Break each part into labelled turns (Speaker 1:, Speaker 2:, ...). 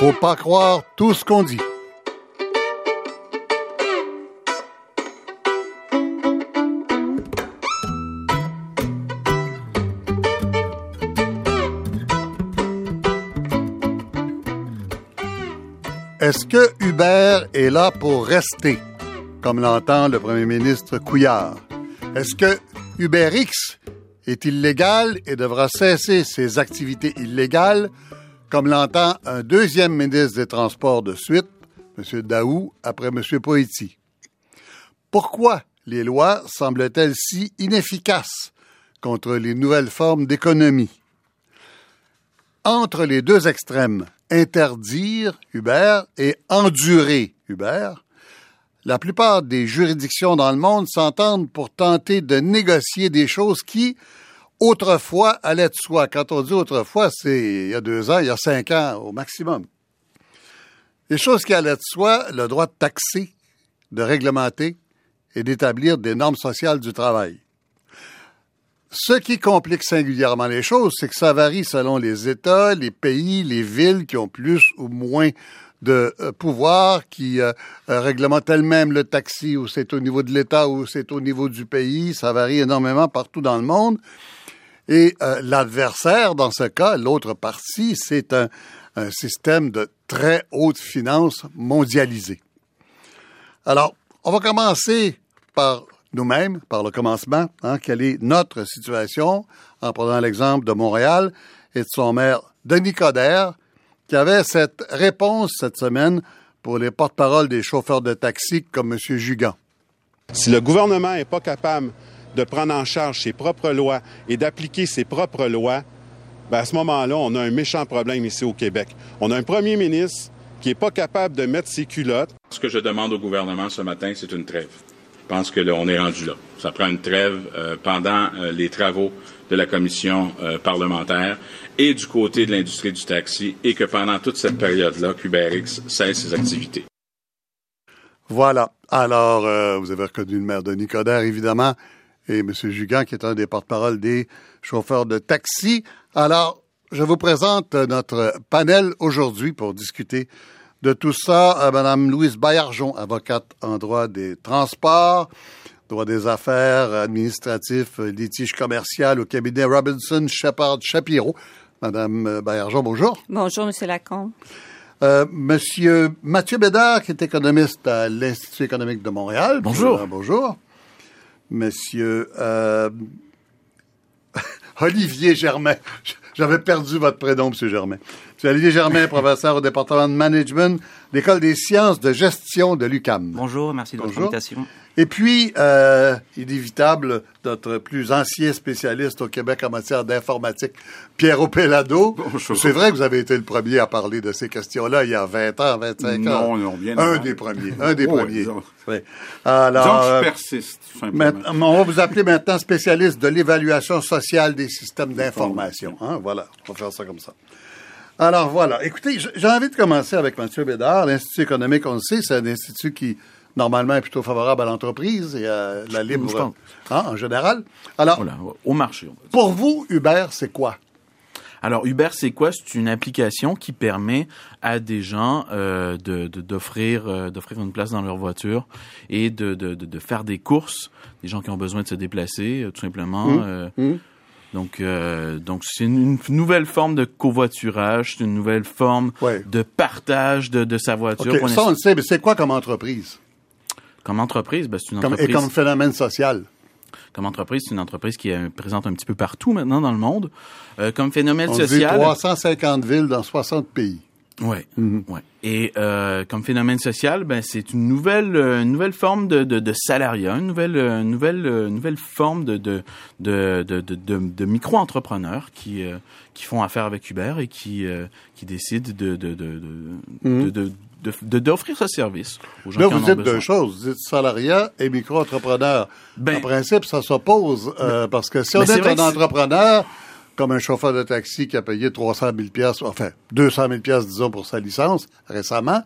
Speaker 1: Faut pas croire tout ce qu'on dit. Est-ce que Uber est là pour rester, comme l'entend le premier ministre Couillard? Est-ce que UberX est illégal et devra cesser ses activités illégales, comme l'entend un deuxième ministre des Transports de suite, M. Daou, après M. Poetti? Pourquoi les lois semblent-elles si inefficaces contre les nouvelles formes d'économie? Entre les deux extrêmes, interdire Uber et endurer Uber, la plupart des juridictions dans le monde s'entendent pour tenter de négocier des choses qui, autrefois, allaient de soi. Quand on dit autrefois, c'est il y a deux ans, il y a cinq ans au maximum. Les choses qui allaient de soi, le droit de taxer, de réglementer et d'établir des normes sociales du travail. Ce qui complique singulièrement les choses, c'est que ça varie selon les États, les pays, les villes qui ont plus ou moins de euh, pouvoir, qui euh, euh, réglementent elles-mêmes le taxi, ou c'est au niveau de l'État, ou c'est au niveau du pays. Ça varie énormément partout dans le monde. Et l'adversaire, dans ce cas, l'autre partie, c'est un, un système de très haute finance mondialisée. Alors, on va commencer par nous-mêmes, par le commencement, hein, quelle est notre situation, en prenant l'exemple de Montréal et de son maire Denis Coderre, qui avait cette réponse cette semaine pour les porte-paroles des chauffeurs de taxi comme M. Jugan.
Speaker 2: Si le gouvernement n'est pas capable de prendre en charge ses propres lois et d'appliquer ses propres lois, ben à ce moment-là, on a un méchant problème ici au Québec. On a un premier ministre qui n'est pas capable de mettre ses culottes.
Speaker 3: Ce que je demande au gouvernement ce matin, c'est une trêve. Je pense que là, on est rendu là. Ça prend une trêve euh, pendant euh, les travaux de la commission euh, parlementaire et du côté de l'industrie du taxi et que pendant toute cette période-là, QBRX cesse ses activités.
Speaker 1: Voilà. Alors, vous avez reconnu le maire de Nicodère, évidemment, et M. Jugan, qui est un des porte-parole des chauffeurs de taxi. Alors, je vous présente notre panel aujourd'hui pour discuter de tout ça, euh, Madame Louise Baillargeon, avocate en droit des transports, droit des affaires, administratif, euh, litige commercial au cabinet Robinson Shepard Shapiro. Madame euh, Baillargeon, bonjour.
Speaker 4: Bonjour, Monsieur Lacombe.
Speaker 1: Euh, Monsieur Mathieu Bédard, qui est économiste à l'Institut économique de Montréal.
Speaker 5: Bonjour.
Speaker 1: bonjour. Monsieur euh, Olivier Germain. J'avais perdu votre prénom, Monsieur Germain. C'est Olivier Germain, professeur au département de management, l'École des sciences de gestion de l'UCAM.
Speaker 5: Bonjour, merci de votre invitation.
Speaker 1: Et puis, euh, inévitable, notre plus ancien spécialiste au Québec en matière d'informatique, Pierre Opelado. C'est vrai que vous avez été le premier à parler de ces questions-là il y a 20 ans, 25 ans.
Speaker 6: Non, non, bien
Speaker 1: Un des premiers, un des
Speaker 6: Oh,
Speaker 1: premiers.
Speaker 6: disons.
Speaker 1: Alors, euh,
Speaker 6: que je persiste, tout simplement.
Speaker 1: maintenant, on va vous appeler maintenant spécialiste de l'évaluation sociale des systèmes d'information. Hein? Voilà, on va faire ça comme ça. Alors voilà, écoutez, j'ai envie de commencer avec M. Bédard. L'Institut économique, on le sait, c'est un institut qui, normalement, est plutôt favorable à l'entreprise et à la libre, hein, en général. Alors,
Speaker 5: Voilà, au marché.
Speaker 1: pour vous, Uber, c'est quoi?
Speaker 5: Alors Uber, c'est quoi? C'est une application qui permet à des gens euh, de de- d'offrir euh, d'offrir une place dans leur voiture et de, de, de, de faire des courses. Des gens qui ont besoin de se déplacer, euh, tout simplement.
Speaker 1: Mmh.
Speaker 5: euh,
Speaker 1: Mmh.
Speaker 5: Donc euh, donc c'est une, une nouvelle forme de covoiturage, c'est une nouvelle forme
Speaker 1: Ouais.
Speaker 5: de partage de, de sa voiture.
Speaker 1: OK,
Speaker 5: Pour
Speaker 1: ça, on le sait, mais c'est quoi comme entreprise?
Speaker 5: Comme entreprise, ben, c'est une
Speaker 1: Comme,
Speaker 5: entreprise.
Speaker 1: et comme phénomène social?
Speaker 5: Comme entreprise, c'est une entreprise qui est présente un petit peu partout maintenant dans le monde. Euh, comme phénomène
Speaker 1: On dit
Speaker 5: social.
Speaker 1: 350 villes dans 60 pays.
Speaker 5: Ouais,
Speaker 1: Mhm.
Speaker 5: ouais. Et euh, comme phénomène social, ben c'est une nouvelle, euh, une nouvelle forme de, de, de salariat, une nouvelle, euh, nouvelle, euh, nouvelle forme de de de de, de, de- micro-entrepreneurs qui euh, qui font affaire avec Uber et qui euh, qui décident de de de de
Speaker 1: Mhm.
Speaker 5: de- d'offrir ce service aux gens
Speaker 1: Là,
Speaker 5: qui en
Speaker 1: vous
Speaker 5: ont
Speaker 1: dites deux choses. Vous dites salariat et micro-entrepreneur.
Speaker 5: Ben-
Speaker 1: en principe, ça s'oppose. euh, parce que si on
Speaker 5: ben, c'est
Speaker 1: est un entrepreneur, comme un chauffeur de taxi qui a payé 300 000 pièces, enfin 200 000 pièces disons pour sa licence récemment,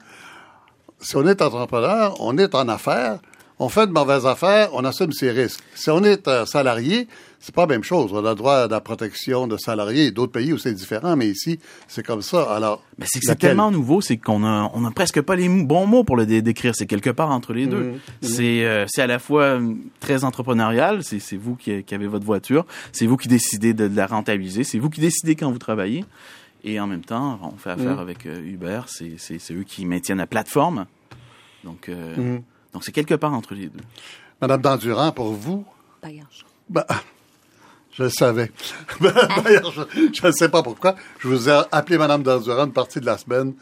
Speaker 1: si on est entrepreneur, on est en affaires, on fait de mauvaises affaires, on assume ses risques. Si on est un salarié, c'est pas la même chose. On a droit à la protection de salariés. D'autres pays où c'est différent, mais ici, c'est comme ça. Alors,
Speaker 5: mais c'est tellement nouveau, c'est qu'on a, on a presque pas les bons mots pour le décrire. C'est quelque part entre les deux. Mmh, mmh. C'est, euh, c'est à la fois euh, très entrepreneurial. C'est, c'est vous qui, qui, avez votre voiture. C'est vous qui décidez de, la rentabiliser. C'est vous qui décidez quand vous travaillez. Et en même temps, on fait affaire mmh. avec euh, Uber. C'est, c'est, c'est eux qui maintiennent la plateforme. Donc, donc c'est quelque part entre les deux.
Speaker 1: Madame Dandurand, pour vous? Ben, je le savais. je ne sais pas pourquoi. Je vous ai appelé Madame Dandurand une partie de la semaine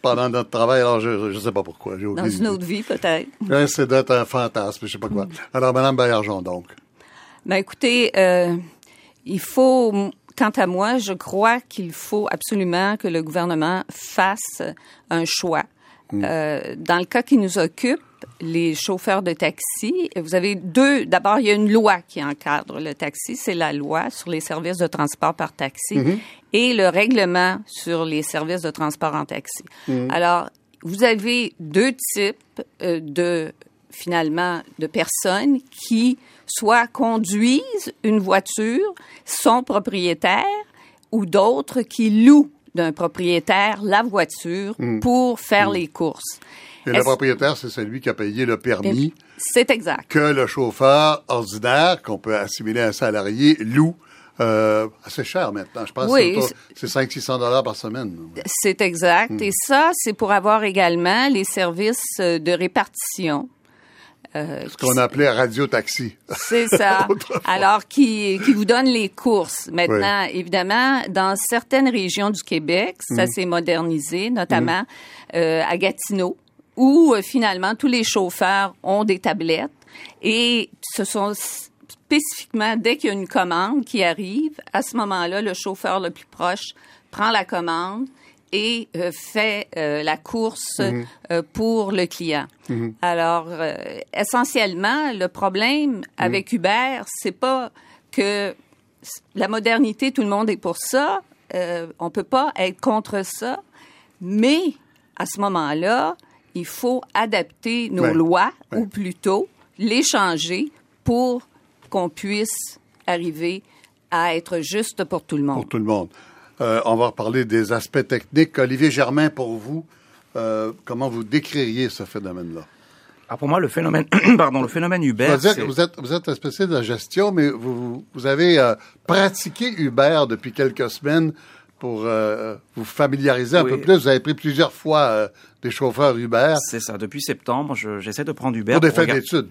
Speaker 1: pendant notre travail. Alors, je ne sais pas pourquoi.
Speaker 4: Dans une autre vie, peut-être.
Speaker 1: c'est d'être un fantasme, je ne sais pas quoi. Alors, Madame Baillargeon, donc.
Speaker 4: Ben, écoutez, euh, il faut, quant à moi, je crois qu'il faut absolument que le gouvernement fasse un choix. Mm. Euh, dans le cas qui nous occupe, les chauffeurs de taxi. Vous avez deux. D'abord, il y a une loi qui encadre le taxi. C'est la loi sur les services de transport par taxi mhm. et le règlement sur les services de transport en taxi. Mhm. Alors, vous avez deux types euh, de finalement de personnes qui soit conduisent une voiture, sont propriétaires, ou d'autres qui louent d'un propriétaire la voiture mhm. pour faire les courses.
Speaker 1: Et le propriétaire, c'est celui qui a payé le permis.
Speaker 4: C'est exact.
Speaker 1: Que le chauffeur ordinaire, qu'on peut assimiler à un salarié, loue euh, assez cher maintenant. Je pense oui, que c'est 500-600 dollars par semaine.
Speaker 4: C'est exact. Hmm. Et ça, c'est pour avoir également les services euh, de répartition.
Speaker 1: Euh, Ce qu'on appelait radio-taxi.
Speaker 4: C'est ça. Alors, qui, qui vous donne les courses. Maintenant, évidemment, dans certaines régions du Québec, ça hmm. s'est modernisé, notamment hmm. euh, à Gatineau où euh, finalement tous les chauffeurs ont des tablettes et ce sont spécifiquement dès qu'il y a une commande qui arrive, à ce moment-là, le chauffeur le plus proche prend la commande et euh, fait euh, la course mhm. pour le client. Mhm. Alors, essentiellement, le problème mhm. avec Uber, c'est pas que la modernité, tout le monde est pour ça. on peut pas être contre ça, mais à ce moment-là, il faut adapter nos lois, ou plutôt les changer pour qu'on puisse arriver à être juste pour tout le monde.
Speaker 1: Pour tout le monde. Euh, on va reparler des aspects techniques. Olivier Germain, pour vous, euh, comment vous décririez ce phénomène-là?
Speaker 6: Alors pour moi, le phénomène, pardon, le phénomène Uber.
Speaker 1: Vous êtes, vous êtes, vous êtes un spécialiste de la gestion, mais vous, vous avez euh, pratiqué Uber depuis quelques semaines pour euh, vous familiariser un peu plus. Vous avez pris plusieurs fois euh, des chauffeurs Uber.
Speaker 6: C'est ça. Depuis septembre, j'essaie de prendre Uber.
Speaker 1: Pour des fins d'études.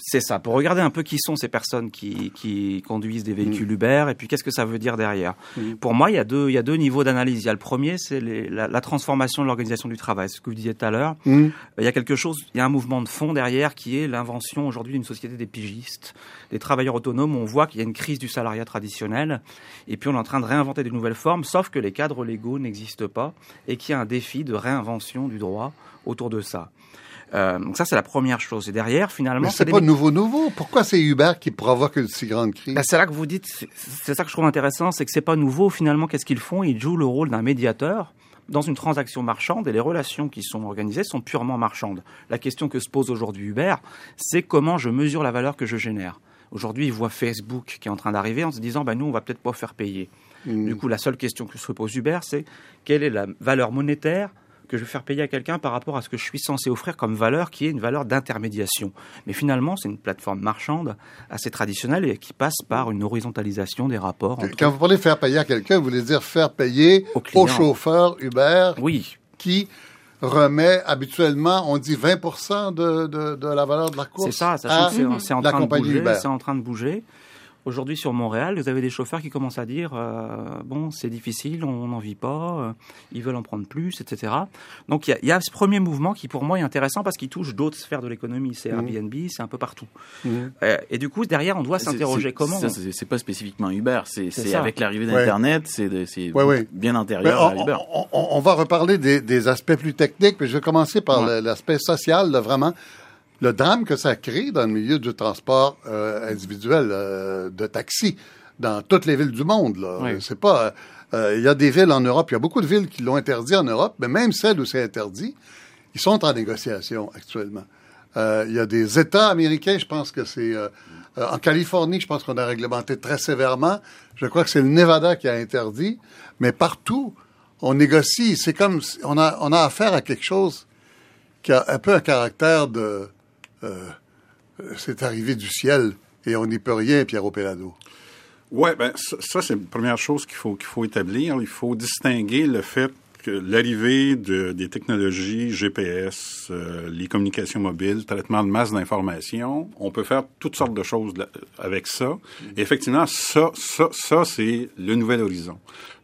Speaker 6: C'est ça, pour regarder un peu qui sont ces personnes qui, qui conduisent des véhicules mm. Uber et puis qu'est-ce que ça veut dire derrière. Mm. Pour moi, il y, a deux, il y a deux niveaux d'analyse. Il y a le premier, c'est la, la, transformation de l'organisation du travail, ce que vous disiez tout à l'heure. Mm. Il y a quelque chose, il y a un mouvement de fond derrière qui est l'invention aujourd'hui d'une société des pigistes, des travailleurs autonomes. On voit qu'il y a une crise du salariat traditionnel et puis on est en train de réinventer de nouvelles formes, sauf que les cadres légaux n'existent pas et qu'il y a un défi de réinvention du droit autour de ça. Euh, donc ça, c'est la première chose. Et derrière, finalement,
Speaker 1: c'est pas nouveau, nouveau. Pourquoi c'est Uber qui provoque une si grande crise?
Speaker 6: Ben, C'est là que vous dites. C'est ça que je trouve intéressant, c'est que c'est pas nouveau. Finalement, qu'est-ce qu'ils font? Ils jouent le rôle d'un médiateur dans une transaction marchande et les relations qui sont organisées sont purement marchandes. La question que se pose aujourd'hui Uber, c'est comment je mesure la valeur que je génère. Aujourd'hui, ils voient Facebook qui est en train d'arriver en se disant, bah, nous, on va peut-être pas faire payer. Mmh. Du coup, la seule question que se pose Uber, c'est quelle est la valeur monétaire que je vais faire payer à quelqu'un par rapport à ce que je suis censé offrir comme valeur, qui est une valeur d'intermédiation. Mais finalement, c'est une plateforme marchande assez traditionnelle et qui passe par une horizontalisation des rapports.
Speaker 1: Quand vous parlez de faire payer à quelqu'un, vous voulez dire faire payer au, chauffeur Uber
Speaker 6: oui.
Speaker 1: qui remet habituellement, on dit 20 de, de, la valeur de la course.
Speaker 6: C'est ça, c'est en, train de bouger. C'est en train de bouger. Aujourd'hui, sur Montréal, vous avez des chauffeurs qui commencent à dire euh, bon, c'est difficile, on n'en vit pas, euh, ils veulent en prendre plus, etc. Donc il y, a ce premier mouvement qui, pour moi, est intéressant parce qu'il touche d'autres sphères de l'économie. C'est mmh. Airbnb, c'est un peu partout. Mmh. Euh, et du coup, derrière, on doit s'interroger comment.
Speaker 5: Ça, c'est pas spécifiquement Uber, c'est avec l'arrivée d'Internet, c'est bien antérieur à Uber.
Speaker 1: On, va reparler des, aspects plus techniques, mais je vais commencer par l'aspect social, vraiment le drame que ça crée dans le milieu du transport euh, individuel euh, de taxi dans toutes les villes du monde. Là. C'est pas. Euh, il y a des villes en Europe, il y a beaucoup de villes qui l'ont interdit en Europe, mais même celles où c'est interdit, ils sont en négociation actuellement. Euh, il y a des États américains, je pense que c'est euh, euh, en Californie, je pense qu'on a réglementé très sévèrement. Je crois que c'est le Nevada qui a interdit, mais partout on négocie. C'est comme on a on a affaire à quelque chose qui a un peu un caractère de c'est arrivé du ciel et on n'y peut rien, Pierre Pelado.
Speaker 7: Oui, ben ça, c'est la première chose qu'il faut qu'il faut établir. Il faut distinguer le fait que l'arrivée de, des technologies GPS, euh, les communications mobiles, traitement de masse d'informations, on peut faire toutes sortes de choses avec ça. Et effectivement, ça, ça, ça, c'est le nouvel horizon.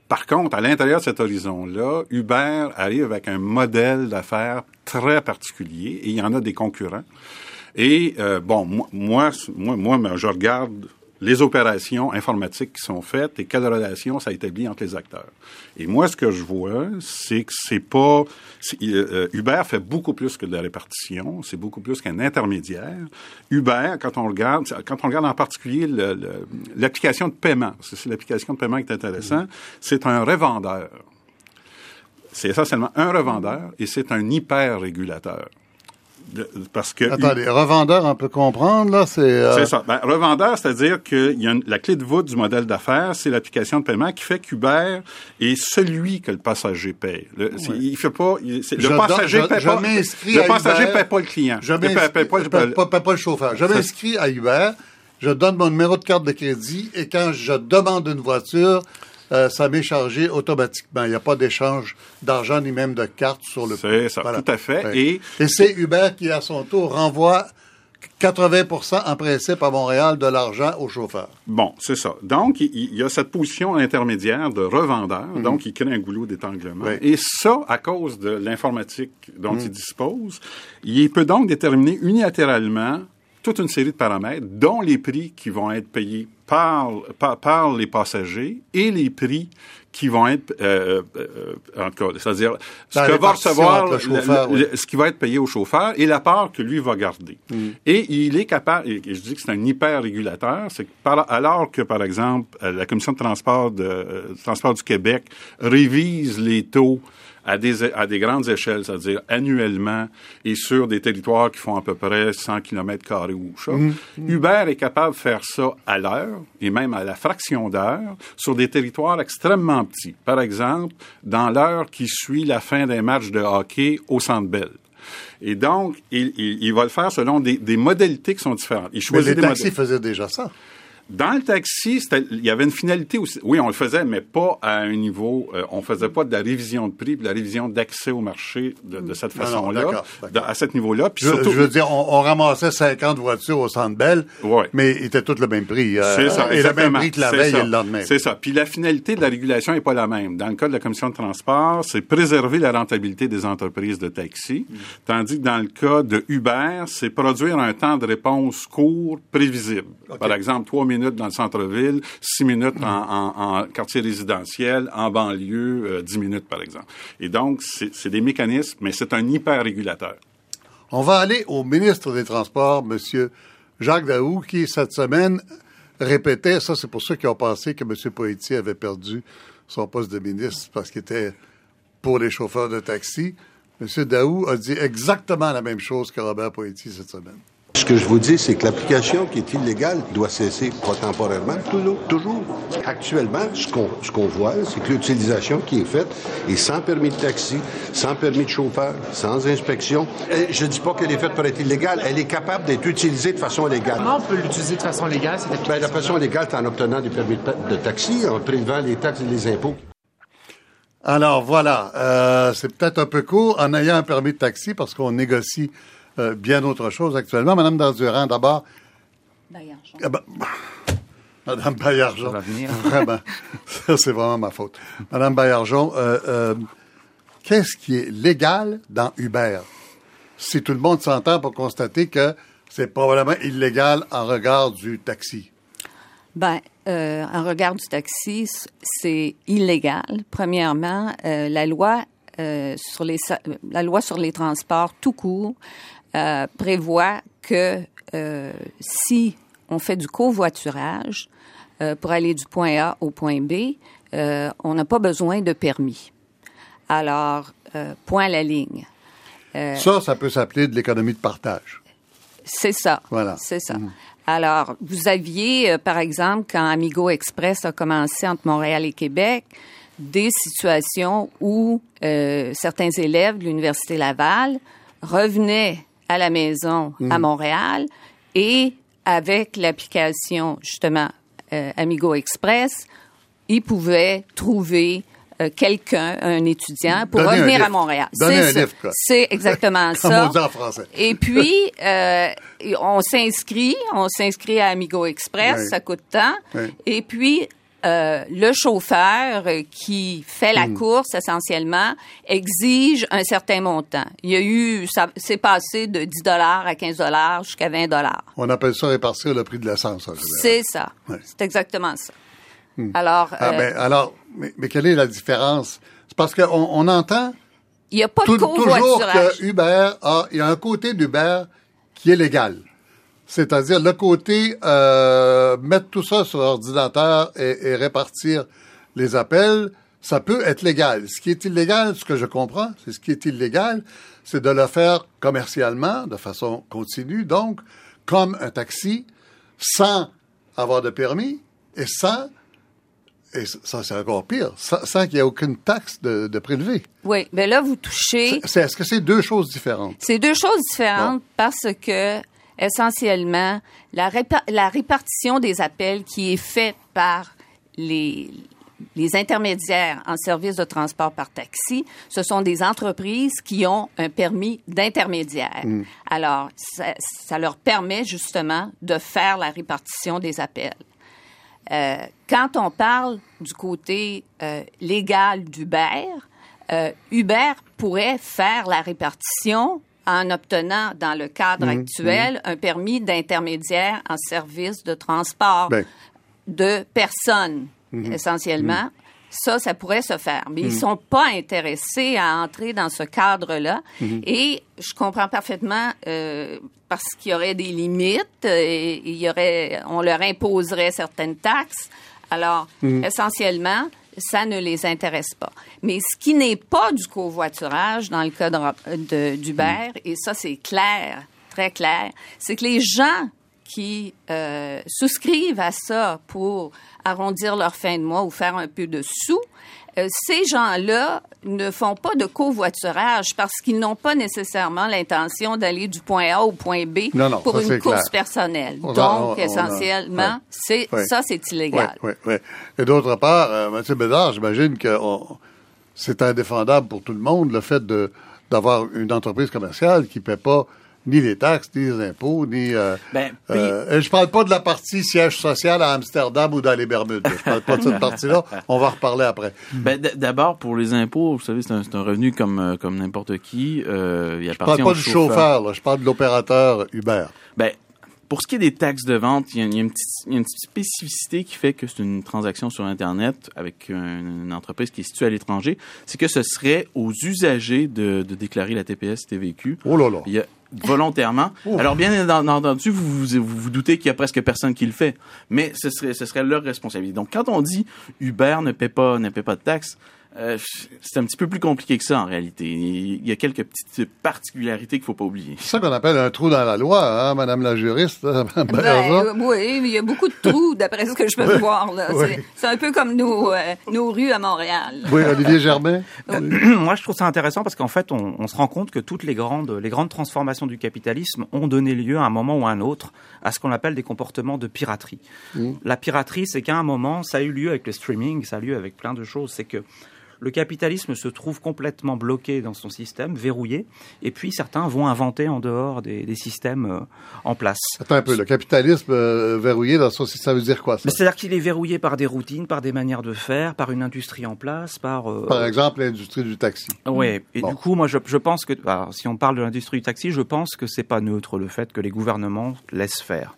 Speaker 7: Par contre, à l'intérieur de cet horizon-là, Uber arrive avec un modèle d'affaires très particulier et il y en a des concurrents. Et euh, bon, moi, moi, moi, je regarde les opérations informatiques qui sont faites et quelle relation ça établit entre les acteurs. Et moi, ce que je vois, c'est que c'est pas euh, euh, Uber fait beaucoup plus que de la répartition, c'est beaucoup plus qu'un intermédiaire. Uber, quand on regarde, quand on regarde en particulier l'application de paiement, c'est l'application de paiement qui est intéressant, c'est un revendeur. C'est essentiellement un revendeur et c'est un hyper régulateur parce que
Speaker 1: attendez revendeur on peut comprendre là c'est
Speaker 7: euh, c'est ça. Ben, revendeur c'est-à-dire que y a la clé de voûte du modèle d'affaires c'est l'application de paiement qui fait qu'Uber est celui que le passager paye. Le, il fait pas le passager paye pas le passager paye pas le client.
Speaker 1: Je paye, paye, pas, paye, pas, le chauffeur. Je m'inscris à Uber je donne mon numéro de carte de crédit et quand je demande une voiture euh, ça m'est chargé automatiquement. Il n'y a pas d'échange d'argent ni même de carte sur le
Speaker 7: C'est ça, tout à fait. Et,
Speaker 1: et c'est Uber qui, à son tour, renvoie 80% en principe à Montréal de l'argent aux chauffeurs.
Speaker 7: Bon, c'est ça. Donc, il, y a cette position intermédiaire de revendeur, mhm. donc il crée un goulot d'étanglement. Et ça, à cause de l'informatique dont mhm. il dispose, il peut donc déterminer unilatéralement toute une série de paramètres, dont les prix qui vont être payés par, par, les passagers et les prix qui vont être, euh, euh, c'est-à-dire ce que va recevoir, ce qui va être payé au chauffeur et la part que lui va garder. Mm. Et il est capable, et je dis que c'est un hyper régulateur, c'est que par, alors que par exemple la commission de transport de, de transport du Québec révise les taux à des, à des grandes échelles, c'est-à-dire annuellement et sur des territoires qui font à peu près 100 km carrés ou ça. Mm. Uber est capable de faire ça à l'heure et même à la fraction d'heure sur des territoires extrêmement petits. Par exemple, dans l'heure qui suit la fin d'un match de hockey au Centre Bell. Et donc, il, il, va le faire selon des, des modalités qui sont différentes.
Speaker 1: Il choisit Mais les taxis faisaient déjà ça.
Speaker 7: Dans le taxi, il y avait une finalité aussi. Oui, on le faisait, mais pas à un niveau. Euh, on faisait pas de la révision de prix, de la révision d'accès au marché de, cette façon-là, à ce niveau-là.
Speaker 1: Je, surtout, je veux dire, on, ramassait 50 voitures au Centre Bell,
Speaker 7: ouais.
Speaker 1: mais ils étaient tous le même prix.
Speaker 7: Euh, c'est ça,
Speaker 1: et le même prix que la veille et le lendemain.
Speaker 7: C'est ça. Puis la finalité de la régulation est pas la même. Dans le cas de la commission de transport, c'est préserver la rentabilité des entreprises de taxi, mm. tandis que dans le cas de Uber, c'est produire un temps de réponse court, prévisible. Par exemple, trois minutes dans le centre-ville, six minutes en, quartier résidentiel, en banlieue, euh, dix minutes, par exemple. Et donc, c'est des mécanismes, mais c'est un hyper-régulateur.
Speaker 1: On va aller au ministre des Transports, M. Jacques Daou, qui, cette semaine, répétait, ça c'est pour ceux qui ont pensé que M. Poitier avait perdu son poste de ministre parce qu'il était pour les chauffeurs de taxi. M. Daou a dit exactement la même chose que Robert Poitier cette semaine.
Speaker 8: Ce que je vous dis, c'est que l'application qui est illégale doit cesser temporairement, toujours. Actuellement, ce qu'on ce voit, c'est que l'utilisation qui est faite est sans permis de taxi, sans permis de chauffeur, sans inspection. je ne dis pas qu'elle est faite pour être illégale, elle est capable d'être utilisée de façon légale.
Speaker 9: Comment on peut l'utiliser de façon légale, cette
Speaker 8: ben, La façon légale, c'est en obtenant des permis de, taxi, en prélevant les taxes et les impôts.
Speaker 1: Alors voilà, euh, c'est peut-être un peu court en ayant un permis de taxi parce qu'on négocie euh, bien autre chose actuellement. Madame Darduran, d'abord. Ah ben, Madame Bayargent. Ça
Speaker 6: va venir.
Speaker 1: Vraiment. Ça, c'est vraiment ma faute. Madame Bayargent, euh, euh, qu'est-ce qui est légal dans Uber? Si tout le monde s'entend pour constater que c'est probablement illégal en regard du taxi.
Speaker 4: Ben, euh, en regard du taxi, c'est illégal. Premièrement, euh, la loi euh, sur les la loi sur les transports tout court euh, prévoit que euh, si on fait du covoiturage euh, pour aller du point A au point B, on n'a pas besoin de permis. Alors, point à la ligne.
Speaker 1: ça, ça peut s'appeler de l'économie de partage.
Speaker 4: C'est ça.
Speaker 1: Voilà.
Speaker 4: C'est ça. Alors, vous aviez, par exemple, quand Amigo Express a commencé entre Montréal et Québec, des situations où euh, certains élèves de l'Université Laval revenaient à la maison à Montréal et avec l'application, justement, euh, Amigo Express, ils pouvaient trouver euh, quelqu'un, un étudiant, pour revenir à. Montréal. C'est exactement
Speaker 1: Comme
Speaker 4: ça.
Speaker 1: on dit en français.
Speaker 4: Et puis, euh, on s'inscrit, on s'inscrit à Amigo Express,
Speaker 1: Oui.
Speaker 4: ça coûte tant.
Speaker 1: Oui.
Speaker 4: Et puis, euh, le chauffeur euh, qui fait la
Speaker 1: Hmm.
Speaker 4: course essentiellement exige un certain montant. Il y a eu, ça c'est passé de 10 dollars à 15 dollars jusqu'à 20 dollars.
Speaker 1: On appelle ça répartir le prix de l'essence.
Speaker 4: C'est ça. C'est exactement ça. Alors,
Speaker 1: Ah,
Speaker 4: euh,
Speaker 1: ben, alors, mais, mais quelle est la différence? C'est parce qu'on on entend
Speaker 4: il n'y a pas de
Speaker 1: toujours que Uber a, il y a un côté d'Uber qui est légal. C'est-à-dire le côté euh, mettre tout ça sur ordinateur et, et répartir les appels, ça peut être légal. Ce qui est illégal, ce que je comprends, c'est ce qui est illégal, c'est de le faire commercialement, de façon continue, donc comme un taxi, sans avoir de permis et sans, et ça c'est encore pire, sans, sans qu'il y ait aucune taxe de, de prélever.
Speaker 4: Oui, mais là, vous touchez...
Speaker 1: C'est- Est-ce que c'est deux choses différentes?
Speaker 4: C'est deux choses différentes parce que essentiellement la, répa- la répartition des appels qui est faite par les les intermédiaires en service de transport par taxi, ce sont des entreprises qui ont un permis d'intermédiaire. Alors, ça, ça leur permet justement de faire la répartition des appels. Euh, quand on parle du côté euh, légal d'Uber, euh, Uber pourrait faire la répartition en obtenant, dans le cadre actuel, un permis d'intermédiaire en service de transport
Speaker 1: Ben.
Speaker 4: de personnes, essentiellement. Ça, ça pourrait se faire. Mais ils sont pas intéressés à entrer dans ce cadre-là. Et je comprends parfaitement euh, parce qu'il y aurait des limites, et il y aurait, on leur imposerait certaines taxes. Alors, essentiellement, ça ne les intéresse pas. Mais ce qui n'est pas du covoiturage dans le cas d'Uber, et ça c'est clair, très clair, c'est que les gens qui euh, souscrivent à ça pour arrondir leur fin de mois ou faire un peu de sous, euh, ces gens-là ne font pas de covoiturage parce qu'ils n'ont pas nécessairement l'intention d'aller du point A au point B
Speaker 1: Non, non,
Speaker 4: pour
Speaker 1: ça,
Speaker 4: une course
Speaker 1: clair.
Speaker 4: personnelle.
Speaker 1: On
Speaker 4: Donc,
Speaker 1: on
Speaker 4: essentiellement, c'est ça, c'est illégal.
Speaker 1: Oui, oui. Et d'autre part, euh, Mathieu Bédard, j'imagine que c'est indéfendable pour tout le monde le fait de d'avoir une entreprise commerciale qui ne paie pas ni les taxes, ni les impôts, ni... Euh,
Speaker 6: Ben, puis-
Speaker 1: euh, et je parle pas de la partie siège social à Amsterdam ou dans les Bermudes. Je parle pas de cette partie-là. On va en reparler après.
Speaker 5: Ben, d'abord, pour les impôts, vous savez, c'est un, revenu comme, euh, comme n'importe qui. Euh, il
Speaker 1: Je parle pas du
Speaker 5: chauffeur.
Speaker 1: là. je parle de l'opérateur Uber.
Speaker 5: Ben, pour ce qui est des taxes de vente, il y a, il y a une, petite, il y a une petite spécificité qui fait que c'est une transaction sur Internet avec une, une entreprise qui est située à l'étranger. C'est que ce serait aux usagers de, de déclarer la TPS TVQ.
Speaker 1: Oh là là.
Speaker 5: Il y a volontairement. Alors bien entendu, vous vous, vous, vous doutez qu'il y a presque personne qui le fait, mais ce serait ce serait leur responsabilité. Donc quand on dit Uber ne paie pas ne paie pas de taxes, euh, c'est un petit peu plus compliqué que ça en réalité. Il y a quelques petites particularités qu'il faut pas oublier.
Speaker 1: C'est ça qu'on appelle un trou dans la loi, hein, Madame la juriste. hein,
Speaker 4: Ben, euh, oui, mais il y a beaucoup de trous, d'après ce que je peux voir. là.
Speaker 1: Oui.
Speaker 4: C'est- C'est un peu comme nos, euh, nos rues à Montréal.
Speaker 1: Oui, Olivier Germain.
Speaker 6: Moi, je trouve ça intéressant parce qu'en fait, on, on se rend compte que toutes les grandes, les grandes transformations du capitalisme ont donné lieu à un moment ou à un autre à ce qu'on appelle des comportements de piraterie. La piraterie, c'est qu'à un moment, ça a eu lieu avec le streaming, ça a eu lieu avec plein de choses. C'est que le capitalisme se trouve complètement bloqué dans son système, verrouillé, et puis certains vont inventer en dehors des, des systèmes euh, en place.
Speaker 1: Attends un peu, le capitalisme euh, verrouillé dans son ça veut dire quoi, ça?
Speaker 6: C'est-à-dire qu'il est verrouillé par des routines, par des manières de faire, par une industrie en place, par... euh,
Speaker 1: Par exemple, l'industrie du taxi.
Speaker 6: Oui, et
Speaker 1: Bon.
Speaker 6: du coup, moi, je, je pense que, alors, si on parle de l'industrie du taxi, je pense que c'est pas neutre le fait que les gouvernements laissent faire.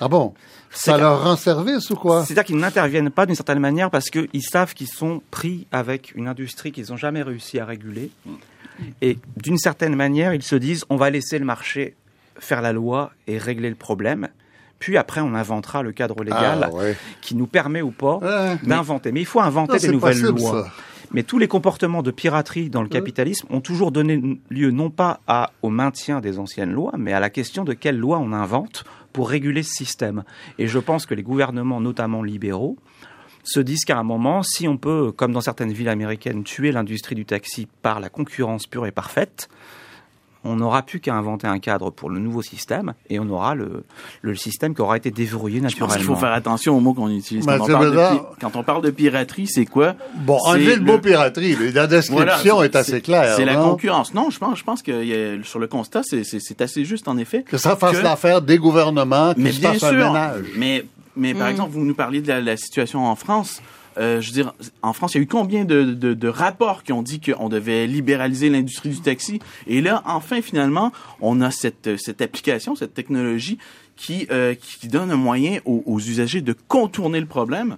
Speaker 1: Ah bon? Ça leur rend service ou quoi?
Speaker 6: C'est-à-dire qu'ils n'interviennent pas d'une certaine manière parce qu'ils savent qu'ils sont pris avec une industrie qu'ils n'ont jamais réussi à réguler. Et d'une certaine manière, ils se disent, on va laisser le marché faire la loi et régler le problème. Puis après, on inventera le cadre légal
Speaker 1: Ah, ouais.
Speaker 6: qui nous permet ou pas
Speaker 1: Ouais.
Speaker 6: d'inventer. Mais il faut inventer
Speaker 1: Non,
Speaker 6: des nouvelles
Speaker 1: possible,
Speaker 6: lois.
Speaker 1: ça.
Speaker 6: Mais tous les comportements de piraterie dans le capitalisme ont toujours donné lieu non pas à, au maintien des anciennes lois, mais à la question de quelles lois on invente pour réguler ce système. Et je pense que les gouvernements, notamment libéraux, se disent qu'à un moment, si on peut, comme dans certaines villes américaines, tuer l'industrie du taxi par la concurrence pure et parfaite, on n'aura plus qu'à inventer un cadre pour le nouveau système et on aura le, le système qui aura été déverrouillé naturellement.
Speaker 5: Il faut faire attention aux mots qu'on utilise. Quand, on
Speaker 1: Mathieu
Speaker 5: parle de, quand on parle de piraterie, c'est quoi?
Speaker 1: Bon, enlever le mot piraterie, mais la description
Speaker 5: Voilà,
Speaker 1: est assez claire.
Speaker 5: C'est la concurrence. Non, je pense, je pense que il y a- sur le constat, c'est- assez juste en effet.
Speaker 1: Que ça fasse l'affaire des gouvernements qui
Speaker 5: Mais
Speaker 1: se
Speaker 5: bien
Speaker 1: un ménage.
Speaker 5: Mais, mais par
Speaker 4: Mm.
Speaker 5: exemple, vous nous parliez de la, la situation en France. Euh, je veux dire, en France, il y a eu combien de, de, de rapports qui ont dit qu'on devait libéraliser l'industrie du taxi? Et là, enfin, finalement, on a cette, cette application, cette technologie qui, euh, qui donne un moyen aux, aux usagers de contourner le problème.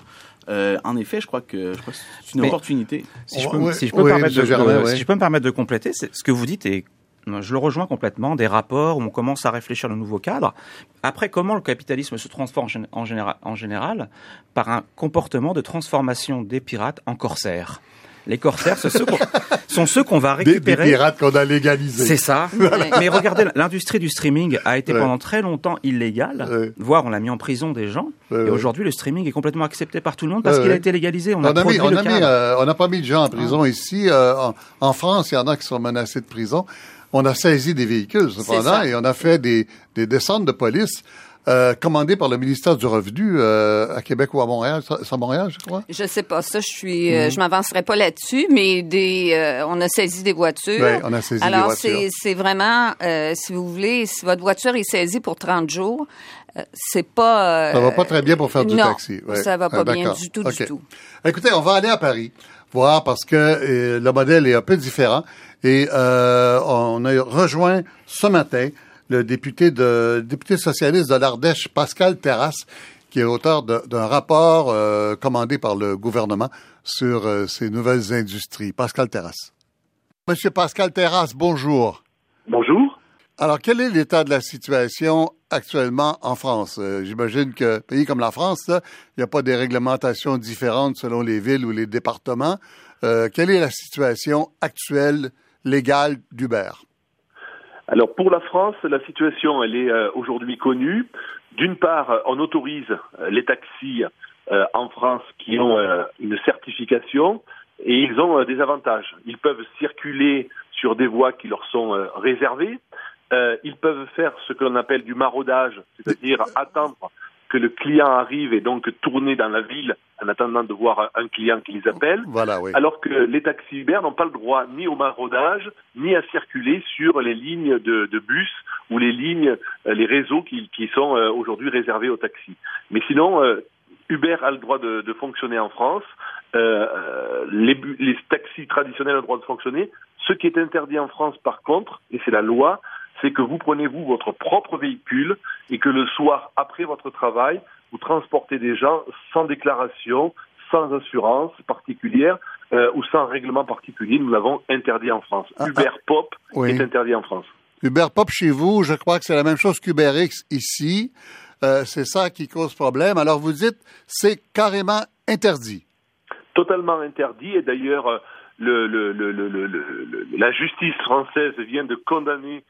Speaker 5: Euh, en effet, je crois que, je crois que c'est une
Speaker 6: Mais-
Speaker 5: opportunité.
Speaker 6: Si je peux,
Speaker 1: ouais,
Speaker 6: si je peux
Speaker 1: oui,
Speaker 6: me permettre de,
Speaker 1: Monsieur Germain,
Speaker 6: de-
Speaker 1: ouais.
Speaker 6: si je peux me permettre de compléter, c'est ce que vous dites et je le rejoins complètement, des rapports où on commence à réfléchir le nouveau cadre. Après, comment le capitalisme se transforme en gén- en général, en général? Par un comportement de transformation des pirates en corsaires. Les corsaires, qu'on- sont ceux qu'on va
Speaker 1: Des, des
Speaker 6: récupérer.
Speaker 1: pirates qu'on a légalisés.
Speaker 6: C'est ça.
Speaker 4: Ouais.
Speaker 6: Mais regardez, l'industrie du streaming a été
Speaker 1: Ouais.
Speaker 6: pendant très longtemps illégale,
Speaker 1: Ouais.
Speaker 6: voire on a mis en prison des gens.
Speaker 1: Ouais,
Speaker 6: et aujourd'hui, le streaming est complètement accepté par tout le monde parce qu'il a été légalisé. On,
Speaker 1: On
Speaker 6: a,
Speaker 1: a mis,
Speaker 6: produit
Speaker 1: on euh, on n'a pas mis de gens en prison ici. euh, en, en France, il y en a qui sont menacés de prison. On a saisi des véhicules, cependant, et on a fait des, des descentes de police euh, commandées par le ministère du Revenu euh, à Québec ou à Montréal. C'est à Montréal, je crois?
Speaker 4: Je sais pas ça, je suis,
Speaker 1: Mhm.
Speaker 4: euh, je m'avancerai pas là-dessus, mais des, euh, on a saisi des voitures.
Speaker 1: Oui, on a saisi des
Speaker 4: Alors
Speaker 1: voitures.
Speaker 4: c'est, c'est vraiment, euh, si vous voulez, si votre voiture est saisie pour 30 jours, euh, c'est pas. euh,
Speaker 1: Ça va pas très bien pour faire du
Speaker 4: non,
Speaker 1: taxi. Ouais.
Speaker 4: ça va pas
Speaker 1: Ah,
Speaker 4: bien
Speaker 1: d'accord.
Speaker 4: du tout, du tout.
Speaker 1: Écoutez, on va aller à Paris voir parce que euh, le modèle est un peu différent et euh, on a rejoint ce matin le député de député socialiste de l'Ardèche, Pascal Terrasse, qui est l'auteur d'un rapport euh, commandé par le gouvernement sur ces nouvelles industries. Pascal Terrasse. Monsieur Pascal Terrasse, bonjour.
Speaker 10: Bonjour.
Speaker 1: Alors, quel est l'état de la situation actuellement en France? Euh, J'imagine que pays comme la France, il n'y a pas des réglementations différentes selon les villes ou les départements. Euh, quelle est la situation actuelle légale d'Uber?
Speaker 10: Alors pour la France, la situation elle est euh, aujourd'hui connue. D'une part, on autorise les taxis en France qui ont une certification et ils ont des avantages. Ils peuvent circuler sur des voies qui leur sont réservées. Euh, ils peuvent faire ce que l'on appelle du maraudage, c'est-à-dire attendre que le client arrive et donc tourner dans la ville en attendant de voir un client qui les appelle.
Speaker 1: Voilà, oui.
Speaker 10: Alors que les taxis Uber n'ont pas le droit ni au maraudage, ni à circuler sur les lignes de, de bus ou les lignes, euh, les réseaux qui, qui sont euh, aujourd'hui réservés aux taxis. Mais sinon, euh, Uber a le droit de, de fonctionner en France. Euh, les taxis traditionnels ont le droit de fonctionner. Ce qui est interdit en France, par contre, et c'est la loi, c'est que vous prenez vous votre propre véhicule et que le soir, après votre travail, vous transportez des gens sans déclaration, sans assurance particulière euh, ou sans règlement particulier. Nous l'avons interdit en France.
Speaker 1: Ah,
Speaker 10: Uber Pop
Speaker 1: oui.
Speaker 10: est interdit en France.
Speaker 1: Uber Pop chez vous, je crois que c'est la même chose qu'UberX ici. Euh, c'est ça qui cause problème. Alors vous dites, c'est carrément interdit.
Speaker 10: Totalement interdit. Et d'ailleurs, euh, le, le- le- la justice française vient de condamner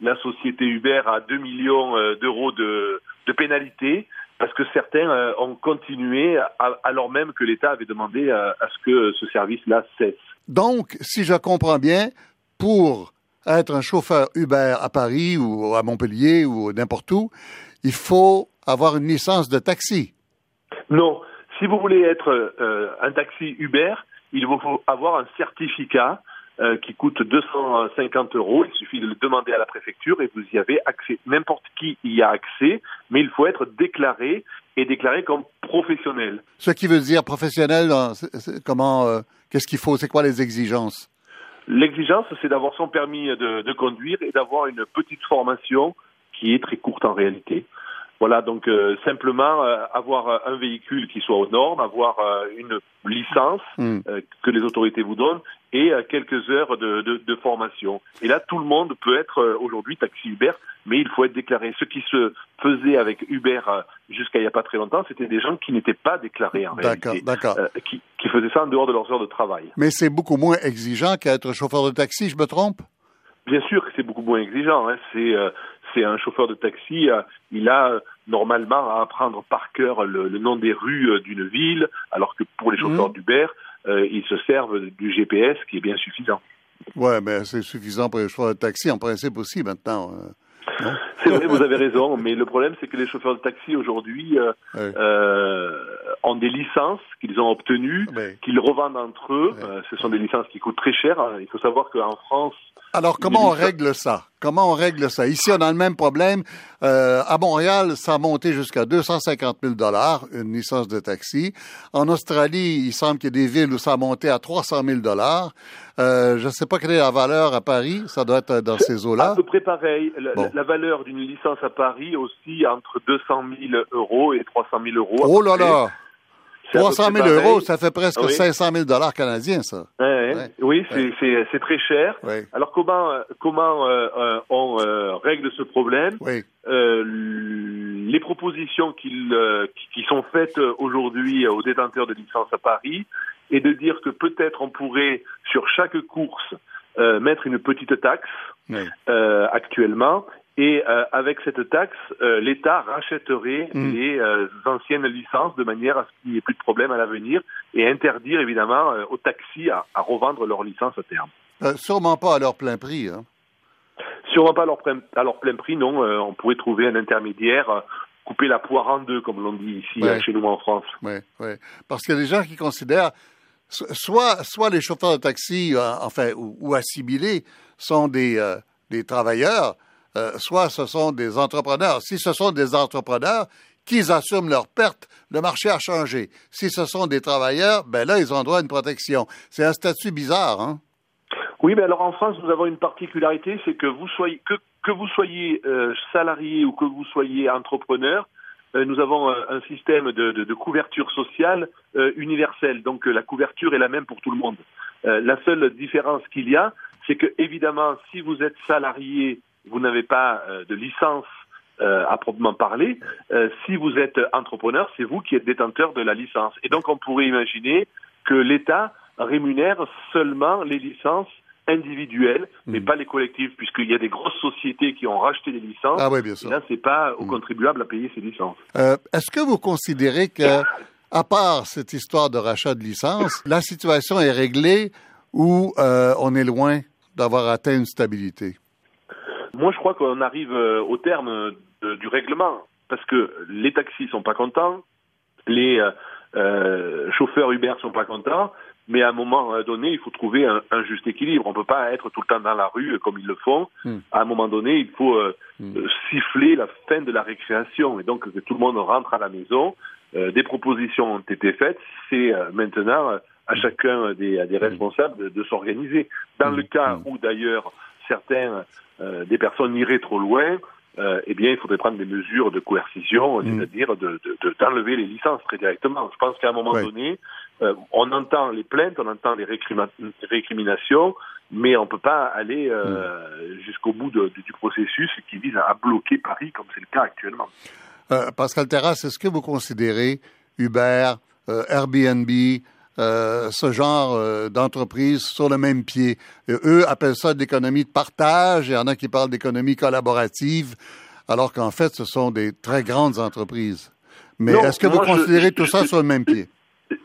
Speaker 10: la société Uber à 2 millions euh, d'euros de, de pénalité parce que certains euh, ont continué alors même que l'État avait demandé à, à ce que ce service-là cesse.
Speaker 1: Donc, si je comprends bien, pour être un chauffeur Uber à Paris ou à Montpellier ou n'importe où, il faut avoir une licence de taxi.
Speaker 10: Non, si vous voulez être euh, un taxi Uber, il vous faut avoir un certificat euh, qui coûte 250 euros. Il suffit de le demander à la préfecture et vous y avez accès. N'importe qui y a accès, mais il faut être déclaré et déclaré comme professionnel.
Speaker 1: Ce qui veut dire professionnel, comment, euh, qu'est-ce qu'il faut, c'est quoi les exigences?
Speaker 10: L'exigence, c'est d'avoir son permis de, de conduire et d'avoir une petite formation qui est très courte en réalité. Voilà, donc euh, simplement euh, avoir un véhicule qui soit aux normes, avoir euh, une licence
Speaker 1: Hmm.
Speaker 10: que les autorités vous donnent et euh, quelques heures de, de, de formation. Et là, tout le monde peut être euh, aujourd'hui taxi Uber, mais il faut être déclaré. Ce qui se faisait avec Uber euh, jusqu'à il n'y a pas très longtemps, c'était des gens qui n'étaient pas déclarés en réalité,
Speaker 1: d'accord.
Speaker 10: euh, qui, qui faisaient ça en dehors de leurs heures de travail.
Speaker 1: Mais c'est beaucoup moins exigeant qu'être chauffeur de taxi, je me trompe?
Speaker 10: Bien sûr que c'est beaucoup moins exigeant. Hein. C'est euh, c'est un chauffeur de taxi, euh, il a euh, normalement à apprendre par cœur le, nom des rues d'une ville, alors que pour les chauffeurs mmh. d'Uber, ils se servent du GPS qui est bien suffisant.
Speaker 1: Ouais, mais c'est suffisant pour les chauffeurs de taxi en principe aussi maintenant.
Speaker 10: C'est vrai, vous avez raison, mais le problème, c'est que les chauffeurs de taxi aujourd'hui euh, euh, ont des licences qu'ils ont obtenues, qu'ils revendent entre eux. Euh, ce sont des licences qui coûtent très cher. Il faut savoir qu'en France,
Speaker 1: alors, comment on règle ça? Comment on règle ça? Ici, on a le même problème. Euh, à Montréal, ça a monté jusqu'à 250 000 dollars, une licence de taxi. En Australie, il semble qu'il y ait des villes où ça a monté à 300 000 dollars. Euh, je ne sais pas quelle est la valeur à Paris. Ça doit être dans ces eaux-là.
Speaker 10: À peu près pareil. La, valeur d'une licence à Paris aussi entre 200 000 euros et 300 000 euros.
Speaker 1: Oh là là! 300 000 euros, ça fait presque 500 000 dollars canadiens, ça.
Speaker 10: Oui, c'est très cher. Alors comment comment euh, euh, on euh, règle ce problème? Les propositions qui, qui sont faites aujourd'hui aux détenteurs de licences à Paris est de dire que peut-être on pourrait sur chaque course mettre une petite taxe actuellement et euh, avec cette taxe, euh, l'État rachèterait mm. les euh, anciennes licences de manière à ce qu'il n'y ait plus de problème à l'avenir et interdire évidemment aux taxis à, à, revendre leurs licences à terme.
Speaker 1: sûrement pas à leur plein prix. Hein.
Speaker 10: Sûrement pas à leur plein, à leur plein prix, non. on pourrait trouver un intermédiaire, couper la poire en deux, comme l'on dit ici chez nous en France.
Speaker 1: Oui, oui. Parce qu'il y a des gens qui considèrent soit, soit les chauffeurs de taxi, enfin, ou, ou assimilés, sont des, des travailleurs euh, soit ce sont des entrepreneurs. Si ce sont des entrepreneurs, qu'ils assument leurs pertes, le marché a changé. Si ce sont des travailleurs, ben là, ils ont droit à une protection. C'est un statut bizarre, hein?
Speaker 10: Oui, mais alors en France, nous avons une particularité, c'est que vous soyez que, que vous soyez euh, salarié ou que vous soyez entrepreneur, euh, nous avons un système de, de, de couverture sociale universelle. Donc la couverture est la même pour tout le monde. la seule différence qu'il y a, c'est que évidemment, si vous êtes salarié vous n'avez pas euh, de licence euh, à proprement parler. Euh, si vous êtes entrepreneur, c'est vous qui êtes détenteur de la licence. Et donc, on pourrait imaginer que l'État rémunère seulement les licences individuelles, mais hmm. pas les collectives, puisqu'il y a des grosses sociétés qui ont racheté les licences.
Speaker 1: Ah oui, bien sûr.
Speaker 10: Et là, c'est pas aux hmm. contribuables à payer ces licences.
Speaker 1: Est-ce que vous considérez que, à part cette histoire de rachat de licences, la situation est réglée ou on est loin d'avoir atteint une stabilité?
Speaker 10: Moi, je crois qu'on arrive euh, au terme du règlement parce que les taxis sont pas contents, les euh, euh, chauffeurs Uber sont pas contents, mais à un moment donné, il faut trouver un, juste équilibre. On peut pas être tout le temps dans la rue comme ils le font. Hmm. À un moment donné, il faut hmm. siffler la fin de la récréation et donc que tout le monde rentre à la maison. des propositions ont été faites. C'est maintenant à chacun des, des responsables de, de s'organiser. Dans le cas où d'ailleurs certains euh, des personnes iraient trop loin, euh, eh bien, il faudrait prendre des mesures de coercition, mm. c'est-à-dire de, d'enlever les licences très directement. Je pense qu'à un moment donné, euh, on entend les plaintes, on entend les récriminations, mais on ne peut pas aller mm. jusqu'au bout du processus qui vise à bloquer Paris, comme c'est le cas actuellement.
Speaker 1: Pascal Terrasse, est-ce que vous considérez Uber, Airbnb, euh, ce genre euh, d'entreprise sur le même pied. eux appellent ça l'économie de partage. Il y en a qui parlent d'économie collaborative, alors qu'en fait, ce sont des très grandes entreprises. Mais est-ce que vous considérez tout ça sur le même pied?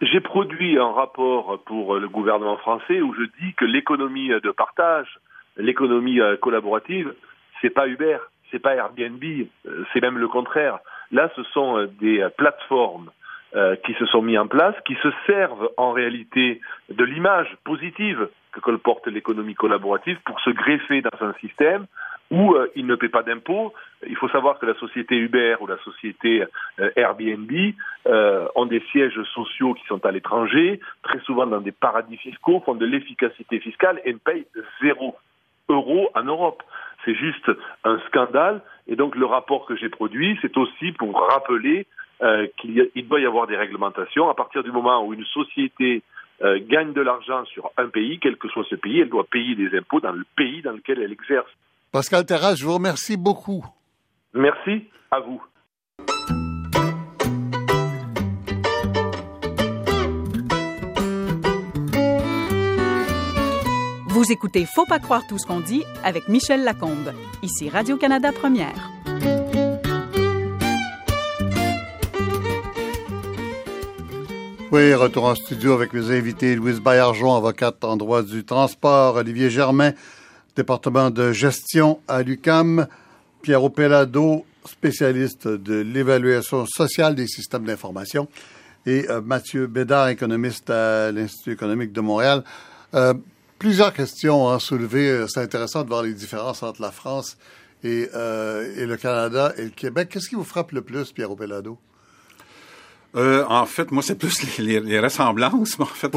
Speaker 10: J'ai produit un rapport pour le gouvernement français où je dis que l'économie de partage, l'économie euh, collaborative, c'est pas Uber, c'est pas Airbnb, c'est même le contraire. Là, ce sont des plateformes euh, qui se sont mis en place, qui se servent en réalité de l'image positive que colporte l'économie collaborative pour se greffer dans un système où euh, ils ne paient pas d'impôts. Il faut savoir que la société Uber ou la société euh, Airbnb ont des sièges sociaux qui sont à l'étranger, très souvent dans des paradis fiscaux, font de l'efficacité fiscale et ne payent zéro euro en Europe. C'est juste un scandale. Et donc le rapport que j'ai produit, c'est aussi pour rappeler euh, qu'il doit y avoir des réglementations. À partir du moment où une société euh, gagne de l'argent sur un pays, quel que soit ce pays, elle doit payer des impôts dans le pays dans lequel elle exerce.
Speaker 1: Pascal Terrasse, je vous remercie beaucoup.
Speaker 10: Merci à vous.
Speaker 11: Vous écoutez Faut pas croire tout ce qu'on dit avec Michel Lacombe, ici Radio-Canada Première.
Speaker 1: Oui, retour en studio avec mes invités Louise Baillargeon, avocate en droit du transport, Olivier Germain, département de gestion à l'UCAM, Pierre Pelado, spécialiste de l'évaluation sociale des systèmes d'information, et euh, Mathieu Bédard, économiste à l'Institut économique de Montréal. Euh, plusieurs questions à soulever. C'est intéressant de voir les différences entre la France et, euh, et le Canada et le Québec. Qu'est-ce qui vous frappe le plus, Pierre Pelado?
Speaker 7: Euh, en fait, moi, c'est plus les, les, ressemblances. En fait,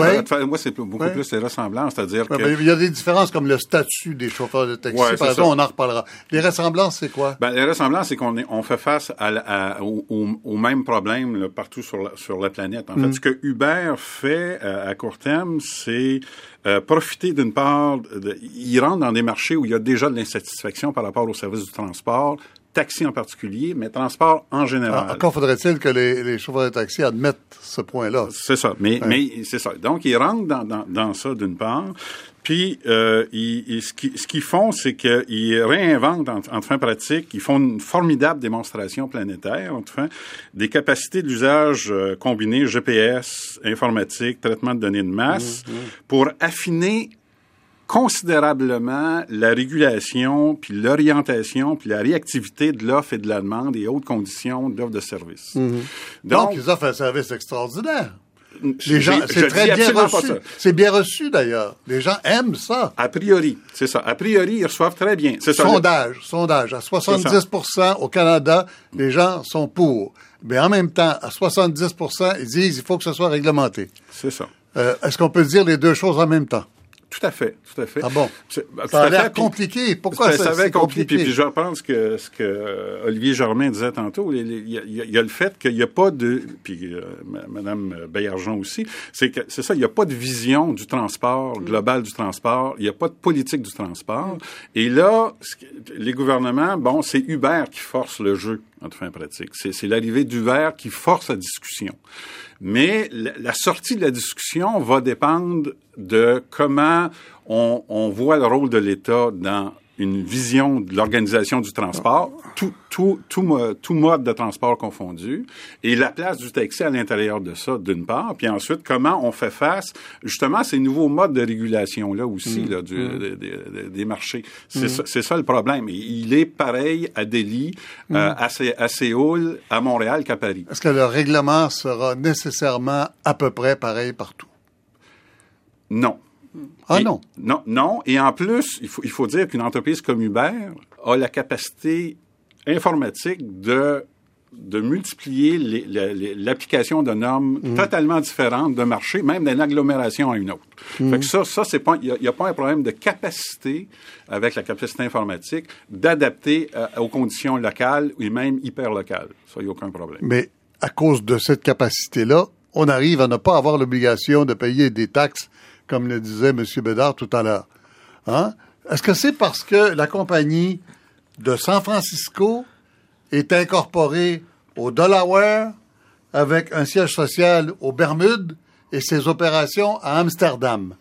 Speaker 7: moi, c'est beaucoup plus les ressemblances, c'est-à-dire que...
Speaker 1: Ben, il y a des différences comme le statut des chauffeurs de taxi. par exemple, on en reparlera. Les ressemblances, c'est quoi?
Speaker 7: Ben, les ressemblances, c'est qu'on on fait face à, au, au, même problème là, partout sur la, sur la planète. En fait, mm. ce que Uber fait euh, à court terme, c'est euh, profiter d'une part, de, il rentre dans des marchés où il y a déjà de l'insatisfaction par rapport au service du transport, taxi en particulier, mais transport en général.
Speaker 1: Ah, encore faudrait-il que les, les, chauffeurs de taxi admettent ce point-là.
Speaker 7: C'est ça, mais, mais c'est ça. Donc, ils rentrent dans, dans, dans ça d'une part. Puis, euh, ils, ce qu'ils font, c'est qu'ils réinventent en, en, fin pratique, ils font une formidable démonstration planétaire, en fin, des capacités d'usage euh, combinées GPS, informatique, traitement de données de masse, mmh, mmh. pour affiner considérablement la régulation, puis l'orientation, puis la réactivité de l'offre et de la demande et autres conditions d'offre de service.
Speaker 1: Mhm. Donc, ils offrent un service extraordinaire. Les gens, c'est très bien reçu. C'est bien reçu d'ailleurs. Les gens aiment ça.
Speaker 7: A priori, c'est ça. A priori, ils reçoivent très bien.
Speaker 1: C'est sondage, sondage. À 70% au Canada, les gens sont pour. Mais en même temps, à 70%, ils disent il faut que ce soit réglementé.
Speaker 7: C'est ça.
Speaker 1: Euh, Est-ce qu'on peut dire les deux choses en même temps?
Speaker 7: Tout à fait, tout à fait.
Speaker 1: Ah bon? Bah, ça a l'air compliqué. Pourquoi ça,
Speaker 7: ça compliqué? Puis je reprends ce que, ce que Olivier Germain disait tantôt. Il y a, le fait qu'il n'y a pas de... Puis euh, Mme Bayarjon aussi. C'est que c'est ça, il n'y a pas de vision du transport, global du transport. Il n'y a pas de politique du transport. Et là, les gouvernements, bon, c'est Uber qui force le jeu en fin pratique. C'est l'arrivée d'Uber qui force la discussion. Mais la, sortie de la discussion va dépendre de comment on, voit le rôle de l'État dans une vision de l'organisation du transport, tout, tout, tout, tout, mode de transport confondu, et la place du taxi à l'intérieur de ça, d'une part, puis ensuite, comment on fait face justement à ces nouveaux modes de régulation-là aussi, mm. là, du, mm. des marchés. C'est mm. ça, ça, le problème. Il est pareil à Delhi, euh, à, à Séoul, à Montréal qu'à Paris.
Speaker 1: Est-ce que le règlement sera nécessairement à peu près pareil partout?
Speaker 7: Non.
Speaker 1: Ah non.
Speaker 7: Non, non. Et en plus, il faut, il faut dire qu'une entreprise comme Uber a la capacité informatique de de multiplier l'application de normes mm. totalement différentes d'un marché, même d'une agglomération à une autre. Mm. Fait que ça, ça c'est pas, il n'y a, pas un problème de capacité avec la capacité informatique d'adapter euh, aux conditions locales et même hyper locales. Ça, il n'y a aucun problème.
Speaker 1: Mais à cause de cette capacité-là, on arrive à ne pas avoir l'obligation de payer des taxes comme le disait M. Bédard tout à l'heure. Hein? Est-ce que c'est parce que la compagnie de San Francisco est incorporée au Delaware avec un siège social aux Bermudes et ses opérations à Amsterdam?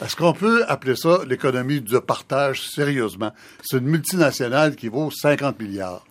Speaker 1: Est-ce qu'on peut appeler ça l'économie de partage sérieusement? C'est une multinationale qui vaut 50 milliards.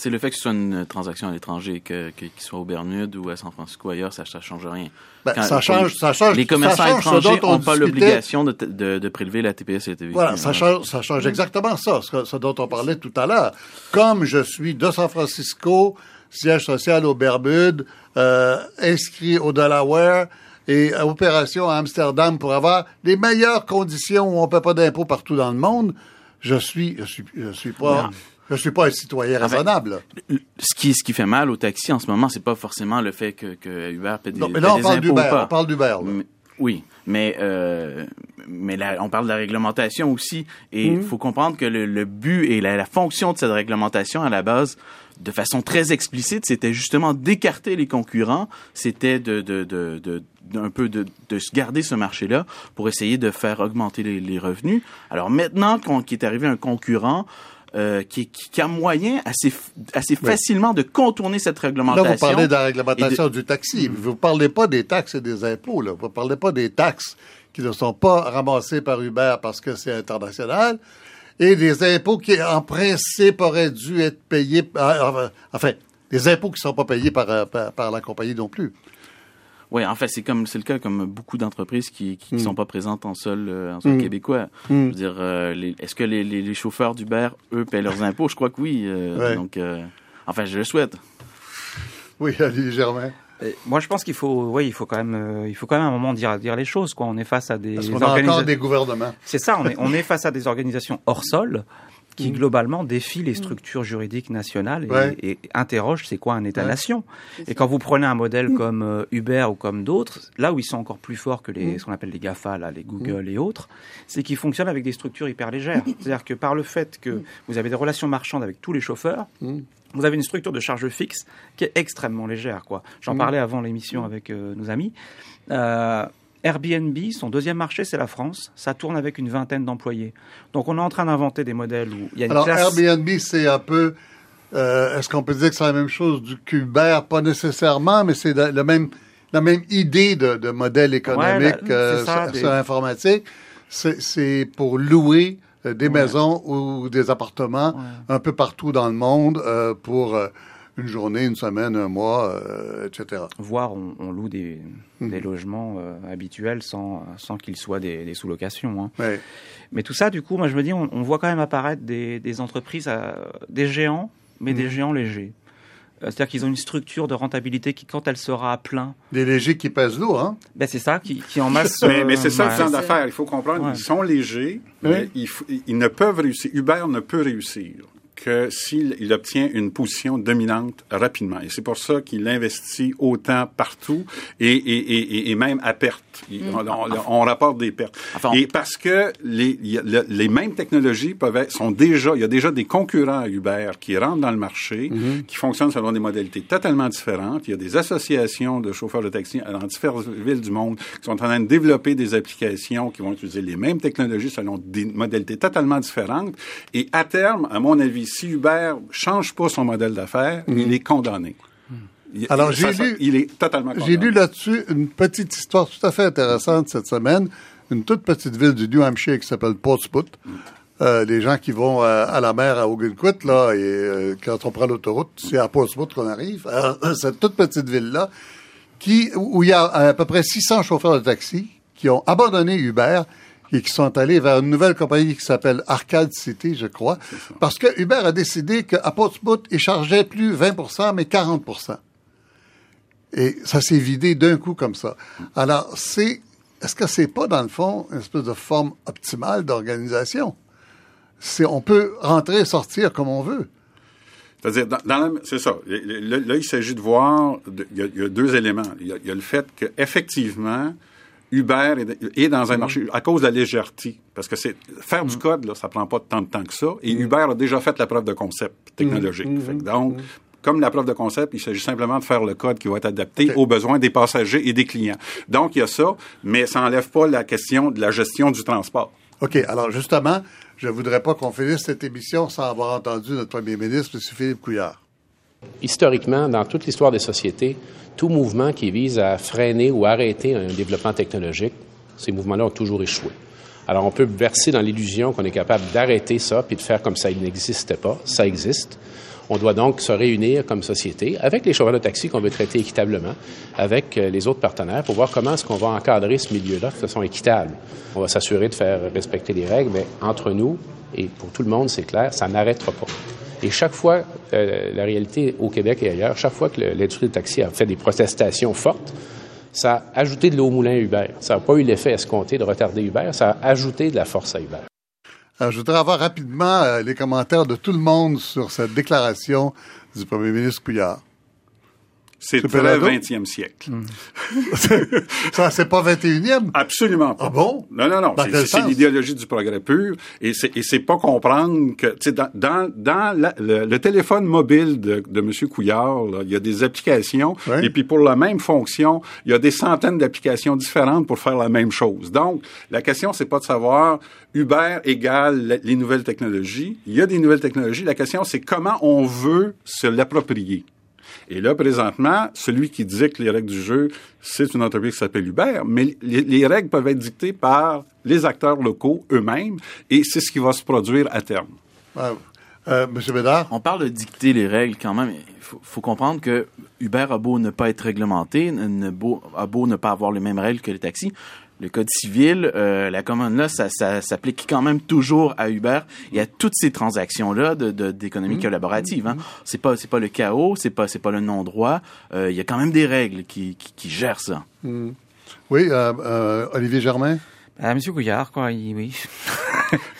Speaker 5: C'est le fait que ce soit une transaction à l'étranger, que, qu'il soit au Bermudes ou à San Francisco ailleurs, ça ne change rien.
Speaker 1: Ben, ça change, ça change.
Speaker 5: Les commerçants étrangers n'ont pas l'obligation de, de, de, prélever la TPS et la TVQ.
Speaker 1: Voilà, ça change, ça change exactement ça, ce, dont on parlait tout à l'heure. Comme je suis de San Francisco, siège social au Bermudes, euh, inscrit au Delaware, et opération à Amsterdam pour avoir les meilleures conditions où on ne paie pas d'impôts partout dans le monde, je suis, je suis, je suis pas, je suis pas un citoyen raisonnable.
Speaker 5: ce qui, ce qui fait mal au taxi en ce moment, c'est pas forcément le fait que, que Uber paie des,
Speaker 1: non, mais là, on parle d'Uber, on parle d'Uber.
Speaker 5: Oui, mais euh, mais là, on parle de la réglementation aussi, et il mmh. faut comprendre que le, le but et la, la, fonction de cette réglementation à la base, de façon très explicite, c'était justement d'écarter les concurrents, c'était de, de, de, de un peu de, de garder ce marché-là pour essayer de faire augmenter les, les revenus. Alors maintenant qu'il est arrivé un concurrent, euh, qui, qui, a moyen assez, assez facilement de contourner cette réglementation.
Speaker 1: Là, vous parlez de la réglementation du taxi. Vous ne parlez pas des taxes et des impôts. Là. Vous ne parlez pas des taxes qui ne sont pas ramassées par Uber parce que c'est international et des impôts qui, en principe, auraient dû être payés. Euh, enfin, des impôts qui ne sont pas payés par, euh, par, par la compagnie non plus.
Speaker 5: Oui, en fait, c'est comme c'est le cas comme beaucoup d'entreprises qui qui, hmm. sont pas présentes en sol euh, en sol hmm. québécois. Hmm. Je veux dire, euh, est-ce que les, les, les chauffeurs d'Uber eux paient leurs impôts? Je crois que oui. Euh, donc, enfin, je le souhaite.
Speaker 1: Oui, Ali Germain.
Speaker 6: moi, je pense qu'il faut, oui, il faut quand même, il faut quand même à un moment dire, dire les choses. Quoi, on est face à des.
Speaker 1: Parce qu'on a encore des gouvernements.
Speaker 6: C'est ça. On est, on est face à des organisations hors sol qui mm. globalement défie les mm. structures juridiques nationales et, et, interroge c'est quoi un État-nation. Et quand vous prenez un modèle mm. comme euh, Uber ou comme d'autres, là où ils sont encore plus forts que les, ce qu'on appelle les GAFA, là, les Google et autres, c'est qu'ils fonctionnent avec des structures hyper légères. C'est-à-dire que par le fait que vous avez des relations marchandes avec tous les chauffeurs, vous avez une structure de charge fixe qui est extrêmement légère. Quoi. J'en parlais avant l'émission avec euh, nos amis. Euh, Airbnb, son deuxième marché, c'est la France. Ça tourne avec une vingtaine d'employés. Donc, on est en train d'inventer des modèles où il y a une
Speaker 1: Alors, Airbnb, c'est un peu... Euh, est-ce qu'on peut dire que c'est la même chose du qu'Uber? Pas nécessairement, mais c'est la, même, la même idée de, modèle économique euh, sur, l'informatique. C'est pour louer euh, des maisons ou des appartements un peu partout dans le monde pour une journée, une semaine, un mois, euh, etc.
Speaker 6: Voire on, loue des, hmm. des logements euh, habituels sans, sans qu'ils soient des, des sous-locations. Hein.
Speaker 1: Ouais.
Speaker 6: Mais tout ça, du coup, moi je me dis, on, on voit quand même apparaître des, des entreprises, des géants, mais des hmm. géants légers. Euh, c'est-à-dire qu'ils ont une structure de rentabilité qui, quand elle sera à plein...
Speaker 1: Des légers qui pèsent lourd, hein?
Speaker 6: Ben c'est ça, qui, qui en masse...
Speaker 7: mais, mais c'est ça le plan d'affaires. Il faut comprendre, ils sont légers, mais ils, ils, ne peuvent réussir. Uber ne peut réussir que s'il il obtient une position dominante rapidement. Et c'est pour ça qu'il investit autant partout et, et, et, et même à perte. Mm. On, rapporte des pertes. et parce que les, les mêmes technologies peuvent être, sont déjà, il y a déjà des concurrents à Uber qui rentrent dans le marché, mm-hmm. qui fonctionnent selon des modalités totalement différentes. Il y a des associations de chauffeurs de taxi dans différentes villes du monde qui sont en train de développer des applications qui vont utiliser les mêmes technologies selon des modalités totalement différentes. Et à terme, à mon avis, si Uber change pas son modèle d'affaires, mhm. il est condamné.
Speaker 1: Alors, j'ai lu,
Speaker 7: il est totalement
Speaker 1: J'ai lu là-dessus une petite histoire tout à fait intéressante cette semaine. Une toute petite ville du New Hampshire qui s'appelle Portsmouth. Mm. Euh, les gens qui vont euh, à la mer à Ogunquit, là, et euh, quand on prend l'autoroute, c'est à Portsmouth qu'on arrive. cette toute petite ville-là, qui, où il y a à peu près 600 chauffeurs de taxi qui ont abandonné Uber et qui sont allés vers une nouvelle compagnie qui s'appelle Arcade City, je crois, parce que Uber a décidé qu'à Portsmouth, il chargeait plus 20% mais 40% Et ça s'est vidé d'un coup comme ça. Alors, c'est, est-ce que c'est pas, dans le fond, une espèce de forme optimale d'organisation? C'est, on peut rentrer et sortir comme on veut.
Speaker 7: C'est-à-dire, c'est ça. Là, il s'agit de voir, il y, a, deux éléments. Il y a, il y a le fait qu'effectivement, Uber est, dans un mm. marché à cause de la légèreté. Parce que c'est faire du mm. code, là, ça prend pas tant de temps que ça. Et mm. Uber a déjà fait la preuve de concept technologique. donc, comme la preuve de concept, il s'agit simplement de faire le code qui va être adapté aux besoins des passagers et des clients. Donc, il y a ça, mais ça n'enlève pas la question de la gestion du transport.
Speaker 1: OK. Alors, justement, je voudrais pas qu'on finisse cette émission sans avoir entendu notre premier ministre, M. Philippe Couillard.
Speaker 12: Historiquement, dans toute l'histoire des sociétés, tout mouvement qui vise à freiner ou arrêter un développement technologique, ces mouvements-là ont toujours échoué. Alors, on peut verser dans l'illusion qu'on est capable d'arrêter ça puis de faire comme ça il n'existait pas. Ça existe. On doit donc se réunir comme société avec les chauffeurs de taxi qu'on veut traiter équitablement, avec euh, les autres partenaires pour voir comment est-ce qu'on va encadrer ce milieu-là de façon équitable. On va s'assurer de faire respecter les règles, mais entre nous et pour tout le monde, c'est clair, ça n'arrêtera pas. Et chaque fois, euh, la réalité au Québec et ailleurs, chaque fois que l'industrie du taxi a fait des protestations fortes, ça a ajouté de l'eau au moulin à Uber. Ça n'a pas eu l'effet escompté de retarder Uber, ça a ajouté de la force à Uber.
Speaker 1: Alors, je voudrais avoir rapidement euh, les commentaires de tout le monde sur cette déclaration du premier ministre Couillard.
Speaker 7: C'est très 20e siècle.
Speaker 1: Hmm. ça, c'est pas 21e?
Speaker 7: Absolument pas.
Speaker 1: Ah bon?
Speaker 7: Non, non, non. C'est l'idéologie du progrès pur. Et c'est pas comprendre que, tu sais, dans, dans, dans le, téléphone mobile de, de M. Couillard, il y a des applications. Et puis pour la même fonction, il y a des centaines d'applications différentes pour faire la même chose. Donc, la question, c'est pas de savoir Uber égale les nouvelles technologies. Il y a des nouvelles technologies. La question, c'est comment on veut se l'approprier. Et là, présentement, celui qui dicte les règles du jeu, c'est une entreprise qui s'appelle Uber, mais les, règles peuvent être dictées par les acteurs locaux eux-mêmes, et c'est ce qui va se produire à terme.
Speaker 1: Euh, Monsieur Bédard?
Speaker 5: On parle de dicter les règles quand même. Il faut, comprendre que Uber a beau ne pas être réglementé, a beau ne pas avoir les mêmes règles que les taxis le code civil, euh, la commande là, ça, ça s'applique quand même toujours à Uber et à toutes ces transactions là de d'économie mmh. collaborative. Hein. Mmh. C'est pas c'est pas le chaos, c'est pas c'est pas le non droit. Euh, il y a quand même des règles qui qui, qui gèrent ça.
Speaker 1: Mmh. Oui, euh, euh Olivier Germain?
Speaker 6: Ah, Monsieur Couillard, quoi. oui.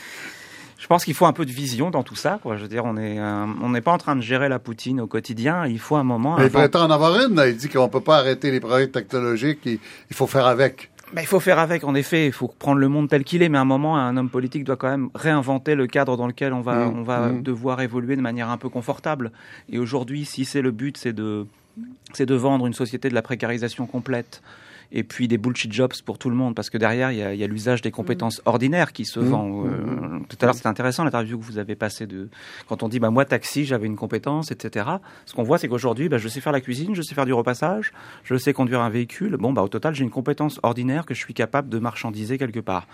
Speaker 6: Je pense qu'il faut un peu de vision dans tout ça. Quoi. Je veux dire, on est, on n'est pas en train de gérer la Poutine au quotidien. Il faut un moment.
Speaker 1: Mais il faudrait en avoir une. Il dit qu'on peut pas arrêter les progrès technologiques. Il, il faut faire avec.
Speaker 6: Mais il faut faire avec, en effet. Il faut prendre le monde tel qu'il est. Mais à un moment, un homme politique doit quand même réinventer le cadre dans lequel on va, mmh. on va mmh. devoir évoluer de manière un peu confortable. Et aujourd'hui, si c'est le but, c'est de, c'est de vendre une société de la précarisation complète et puis des bullshit jobs pour tout le monde, parce que derrière, il y a, l'usage des compétences mm. ordinaires qui se mm. vend. Euh, mm. tout à l'heure, c'était intéressant l'interview que vous avez passée de quand on dit, bah moi taxi, j'avais une compétence, etc. Ce qu'on voit, c'est qu'aujourd'hui, bah, je sais faire la cuisine, je sais faire du repassage, je sais conduire un véhicule. Bon, bah au total, j'ai une compétence ordinaire que je suis capable de marchandiser quelque part.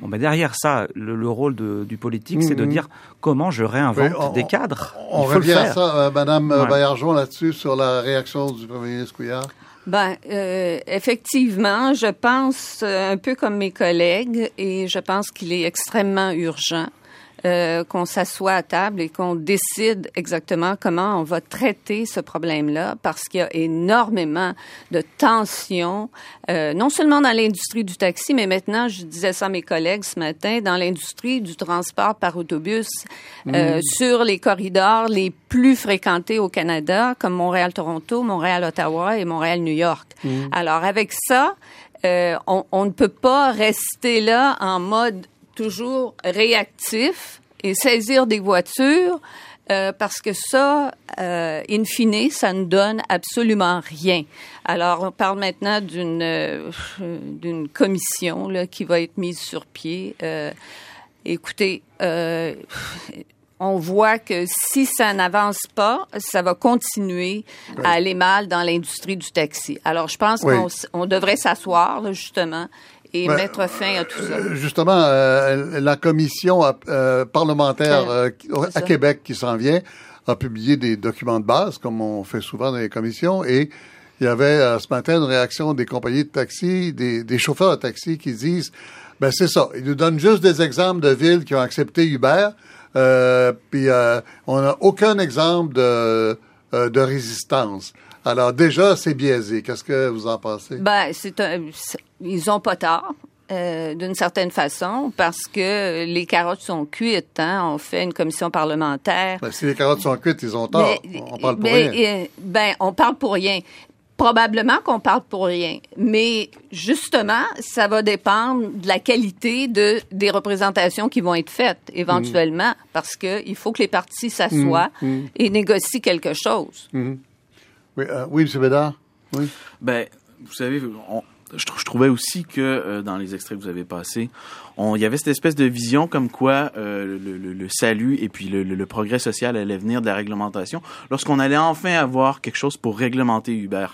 Speaker 6: Bon, bah derrière ça, le, rôle du politique, c'est de dire comment je réinvente des cadres.
Speaker 1: On, revient à ça, euh, Madame ouais. là-dessus, sur la réaction du Premier ministre Couillard.
Speaker 4: Ben, euh, effectivement, je pense euh, un peu comme mes collègues et je pense qu'il est extrêmement urgent euh, qu'on s'assoit à table et qu'on décide exactement comment on va traiter ce problème-là, parce qu'il y a énormément de tensions, euh, non seulement dans l'industrie du taxi, mais maintenant, je disais ça à mes collègues ce matin, dans l'industrie du transport par autobus, euh, mm. sur les corridors les plus fréquentés au Canada, comme Montréal-Toronto, Montréal-Ottawa et Montréal-New York. Mm. Alors, avec ça, euh, on, on ne peut pas rester là en mode toujours réactif et saisir des voitures euh, parce que ça, euh, in fine, ça ne donne absolument rien. Alors, on parle maintenant d'une euh, d'une commission là, qui va être mise sur pied. Écoutez, on voit que si ça n'avance pas, ça va continuer à aller mal dans l'industrie du taxi. Alors, je pense qu'on devrait s'asseoir, justement, et ben, mettre fin à tout ça. Euh,
Speaker 1: justement, euh, la commission euh, parlementaire à Québec qui s'en vient a publié des documents de base, comme on fait souvent dans les commissions, et il y avait ce matin une réaction des compagnies de taxi, des, des chauffeurs de taxi qui disent, ben c'est ça, ils nous donnent juste des exemples de villes qui ont accepté Uber, puis on n'a aucun exemple de, de résistance. Alors déjà, c'est biaisé. Qu'est-ce que vous en pensez?
Speaker 4: Ben, c'est ils ont pas tort. Euh, d'une certaine façon, parce que les carottes sont cuites. Hein? On fait une commission parlementaire.
Speaker 1: Ben, si les carottes sont cuites, ils ont tort. on parle pour rien.
Speaker 4: Euh, ben, on parle pour rien. Probablement qu'on parle pour rien. Mais justement, ça va dépendre de la qualité de, des représentations qui vont être faites éventuellement, mm. parce qu'il faut que les partis s'assoient mm. Mm. et négocient quelque chose.
Speaker 1: Oui, euh, M. Bédard. Oui.
Speaker 5: Ben, vous savez, je, trouvais aussi que euh, dans les extraits que vous avez passés, il y avait cette espèce de vision comme quoi euh, le, salut et puis le, le, progrès social allait venir de la réglementation lorsqu'on allait enfin avoir quelque chose pour réglementer Uber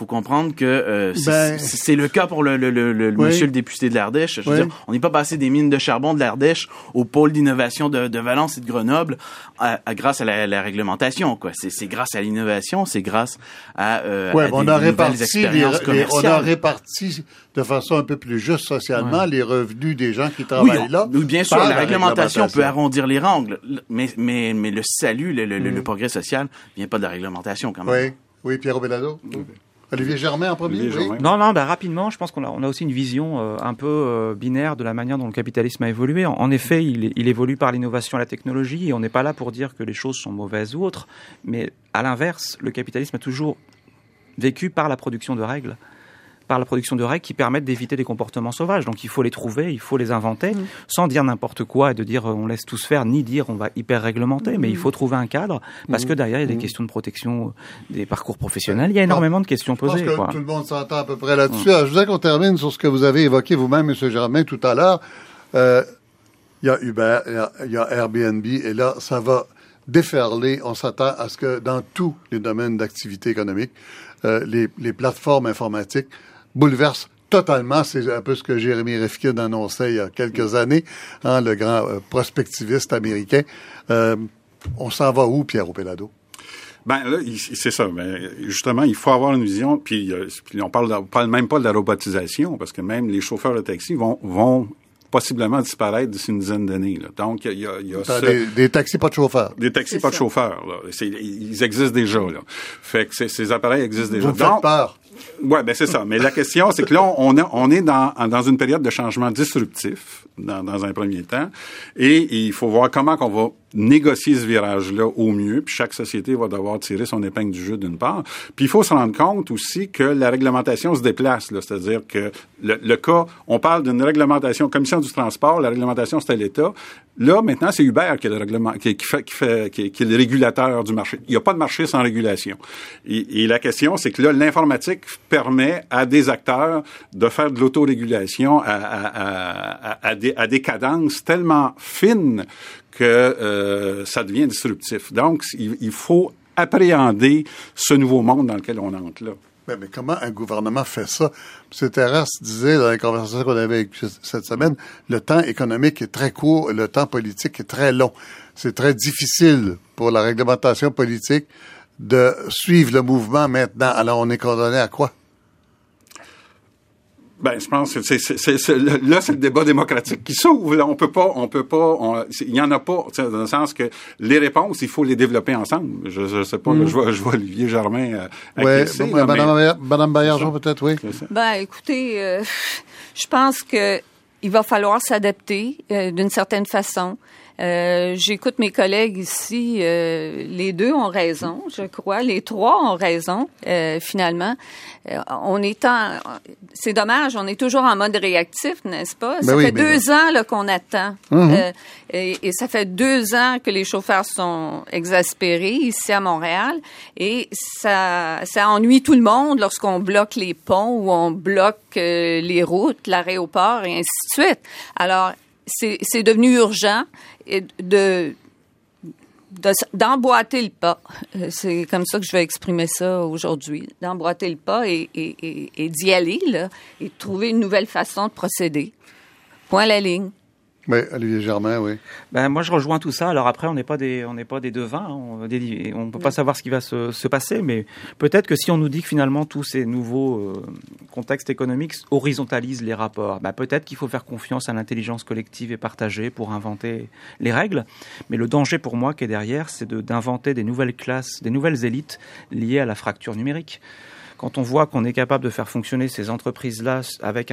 Speaker 5: faut comprendre que euh, ben, c'est le cas pour le, le, le, monsieur le député de l'Ardèche. Je veux dire, on n'est pas passé des mines de charbon de l'Ardèche au pôle d'innovation de, de, Valence et de Grenoble à, grâce à la, la réglementation. quoi. C'est grâce à l'innovation, c'est grâce à, euh,
Speaker 1: ouais, on a réparti les, on a réparti de façon un peu plus juste socialement les revenus des gens qui travaillent là.
Speaker 5: Oui, bien sûr, la, réglementation peut arrondir les rangles, mais, mais, mais le salut, le, le, mm. progrès social vient pas de la réglementation quand même.
Speaker 1: Oui, oui Pierre Obelado? Mm. Olivier Germain en premier
Speaker 6: Non, non, bah, rapidement, je pense qu'on a, on a aussi une vision euh, un peu euh, binaire de la manière dont le capitalisme a évolué. En, effet, il, il, évolue par l'innovation et la technologie, et on n'est pas là pour dire que les choses sont mauvaises ou autres, mais à l'inverse, le capitalisme a toujours vécues par la production de règles par la production de règles qui permettent d'éviter des comportements sauvages. Donc il faut les trouver, il faut les inventer, mmh. sans dire n'importe quoi et de dire on laisse tous faire, ni dire on va hyper réglementer, mais il mmh. faut trouver un cadre, parce que derrière il y a des questions de protection des parcours professionnels, il y a énormément de questions posées.
Speaker 1: Je pense que tout le monde s'entend à peu près là-dessus. Je voudrais qu'on termine sur ce que vous avez évoqué vous-même, M. Germain, tout à l'heure. Euh, il y a Uber, il y a Airbnb, et là, ça va déferler. On s'attend à ce que dans tous les domaines d'activité économique, euh, les, les, plateformes informatiques bouleversent totalement. C'est un peu ce que Jérémy Rifkin annonçait il y a quelques années, hein, le grand euh, prospectiviste américain. Euh, on s'en va où, Pierre Opelado?
Speaker 7: Ben là, c'est ça. Mais justement, il faut avoir une vision. Puis, puis on parle, parle même pas de la robotisation, parce que même les chauffeurs de taxi vont, vont possiblement disparaître d'ici une dizaine d'années. Donc, il y a, y a
Speaker 1: des, des, taxis pas de chauffeurs.
Speaker 7: Des taxis pas de chauffeurs. Là. Ils existent déjà. Là. Fait que ces appareils existent déjà.
Speaker 1: Vous Donc, peur.
Speaker 7: Ouais, ben c'est ça. Mais la question, c'est que là, on, est dans, dans une période de changement disruptif dans, dans un premier temps, et il faut voir comment qu'on va négocier ce virage-là au mieux, puis chaque société va devoir tirer son épingle du jeu d'une part. Puis il faut se rendre compte aussi que la réglementation se déplace, c'est-à-dire que le, cas, on parle d'une réglementation, commission du transport, la réglementation c'était l'État. Là, maintenant, c'est Uber qui est le qui, le régulateur du marché. Il n'y a pas de marché sans régulation. Et, la question, c'est que là, l'informatique permet à des acteurs de faire de l'autorégulation à, des, à des cadences tellement fines que euh, ça devient disruptif. Donc, il, faut appréhender ce nouveau monde dans lequel on entre là.
Speaker 1: Mais, comment un gouvernement fait ça? M. Terrasse disait dans la conversation qu'on avait cette semaine, le temps économique est très court, le temps politique est très long. C'est très difficile pour la réglementation politique de suivre le mouvement maintenant. Alors, on est condamné à quoi?
Speaker 7: Ben, je pense que c'est, là, c'est le débat démocratique qui s'ouvre. Là, on peut pas, on peut pas, il y en a pas, dans le sens que les réponses, il faut les développer ensemble. Je, je sais pas, mm. je, vois, je vois Olivier Germain euh,
Speaker 1: ouais, Madame, Madame peut-être, oui.
Speaker 4: Ben, écoutez, euh, je pense que il va falloir s'adapter euh, d'une certaine façon. Euh, j'écoute mes collègues ici. Euh, les deux ont raison, je crois. Les trois ont raison, euh, finalement. on est en... C'est dommage, on est toujours en mode réactif, n'est-ce pas? Ben ça fait deux ans qu'on attend. Mhm. Et, et, ça fait deux ans que les chauffeurs sont exaspérés ici à Montréal. Et ça, ça ennuie tout le monde lorsqu'on bloque les ponts ou on bloque les routes, l'aéroport et ainsi de suite. Alors, c'est devenu urgent de d'emboîter le pas. Euh, c'est comme ça que je vais exprimer ça aujourd'hui. D'emboîter le pas et, d'y aller, là, et de trouver une nouvelle façon de procéder. Point la ligne.
Speaker 1: Oui, Olivier Germain, oui.
Speaker 6: Ben, moi, je rejoins tout ça. Alors après, on n'est pas des, on n'est pas des devins. Hein. On ne peut pas savoir ce qui va se, se passer, mais peut-être que si on nous dit que finalement tous ces nouveaux euh, contextes économiques horizontalisent les rapports, ben, peut-être qu'il faut faire confiance à l'intelligence collective et partagée pour inventer les règles. Mais le danger pour moi qui est derrière, c'est d'inventer des nouvelles classes, des nouvelles élites liées à la fracture numérique quand on voit qu'on est capable de faire fonctionner ces entreprises-là avec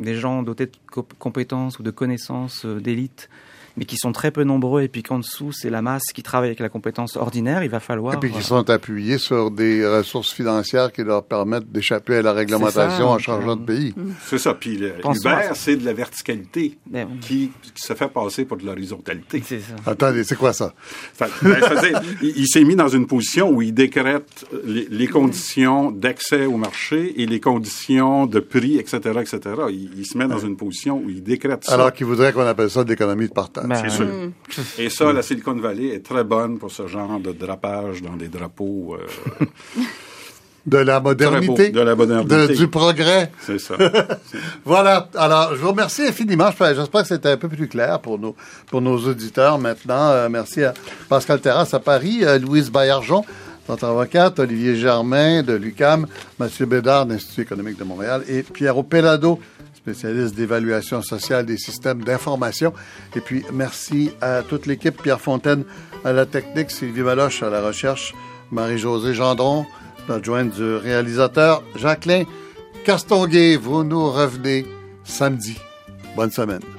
Speaker 6: des gens dotés de compétences ou de connaissances euh, d'élite mais qui sont très peu nombreux et puis qu'en dessous, c'est la masse qui travaille avec la compétence ordinaire, il va falloir...
Speaker 1: Et puis qui sont appuyés sur des ressources financières qui leur permettent d'échapper à la réglementation en changeant de pays.
Speaker 7: Mm. C'est ça. Puis Uber, c'est de la verticalité ben qui, se fait passer pour de l'horizontalité.
Speaker 1: C'est ça. Attendez, c'est quoi ça?
Speaker 7: ben, il, s'est mis dans une position où il décrète les, conditions d'accès au marché et les conditions de prix, etc., etc. Il, se met dans une position où il décrète ça.
Speaker 1: Alors qu'il voudrait qu'on appelle ça l'économie de partage.
Speaker 7: Ben, c'est sûr. Mm. Et ça, la Silicon Valley est très bonne pour ce genre de drapage dans des drapeaux. Euh,
Speaker 1: de la modernité.
Speaker 7: De la modernité.
Speaker 1: du progrès.
Speaker 7: C'est ça.
Speaker 1: voilà. Alors, je vous remercie infiniment. J'espère que c'était un peu plus clair pour nos, pour nos auditeurs maintenant. Euh, merci à Pascal Terrasse à Paris, à Louise Baillargeon, notre avocate, Olivier Germain de l'UCAM, Mathieu Bédard de l'Institut économique de Montréal et Pierre Pelado spécialiste d'évaluation sociale des systèmes d'information. Et puis, merci à toute l'équipe, Pierre Fontaine à la technique, Sylvie Maloche à la recherche, Marie-Josée Gendron, l'adjointe du réalisateur, Jacqueline Castonguay. Vous nous revenez samedi. Bonne semaine.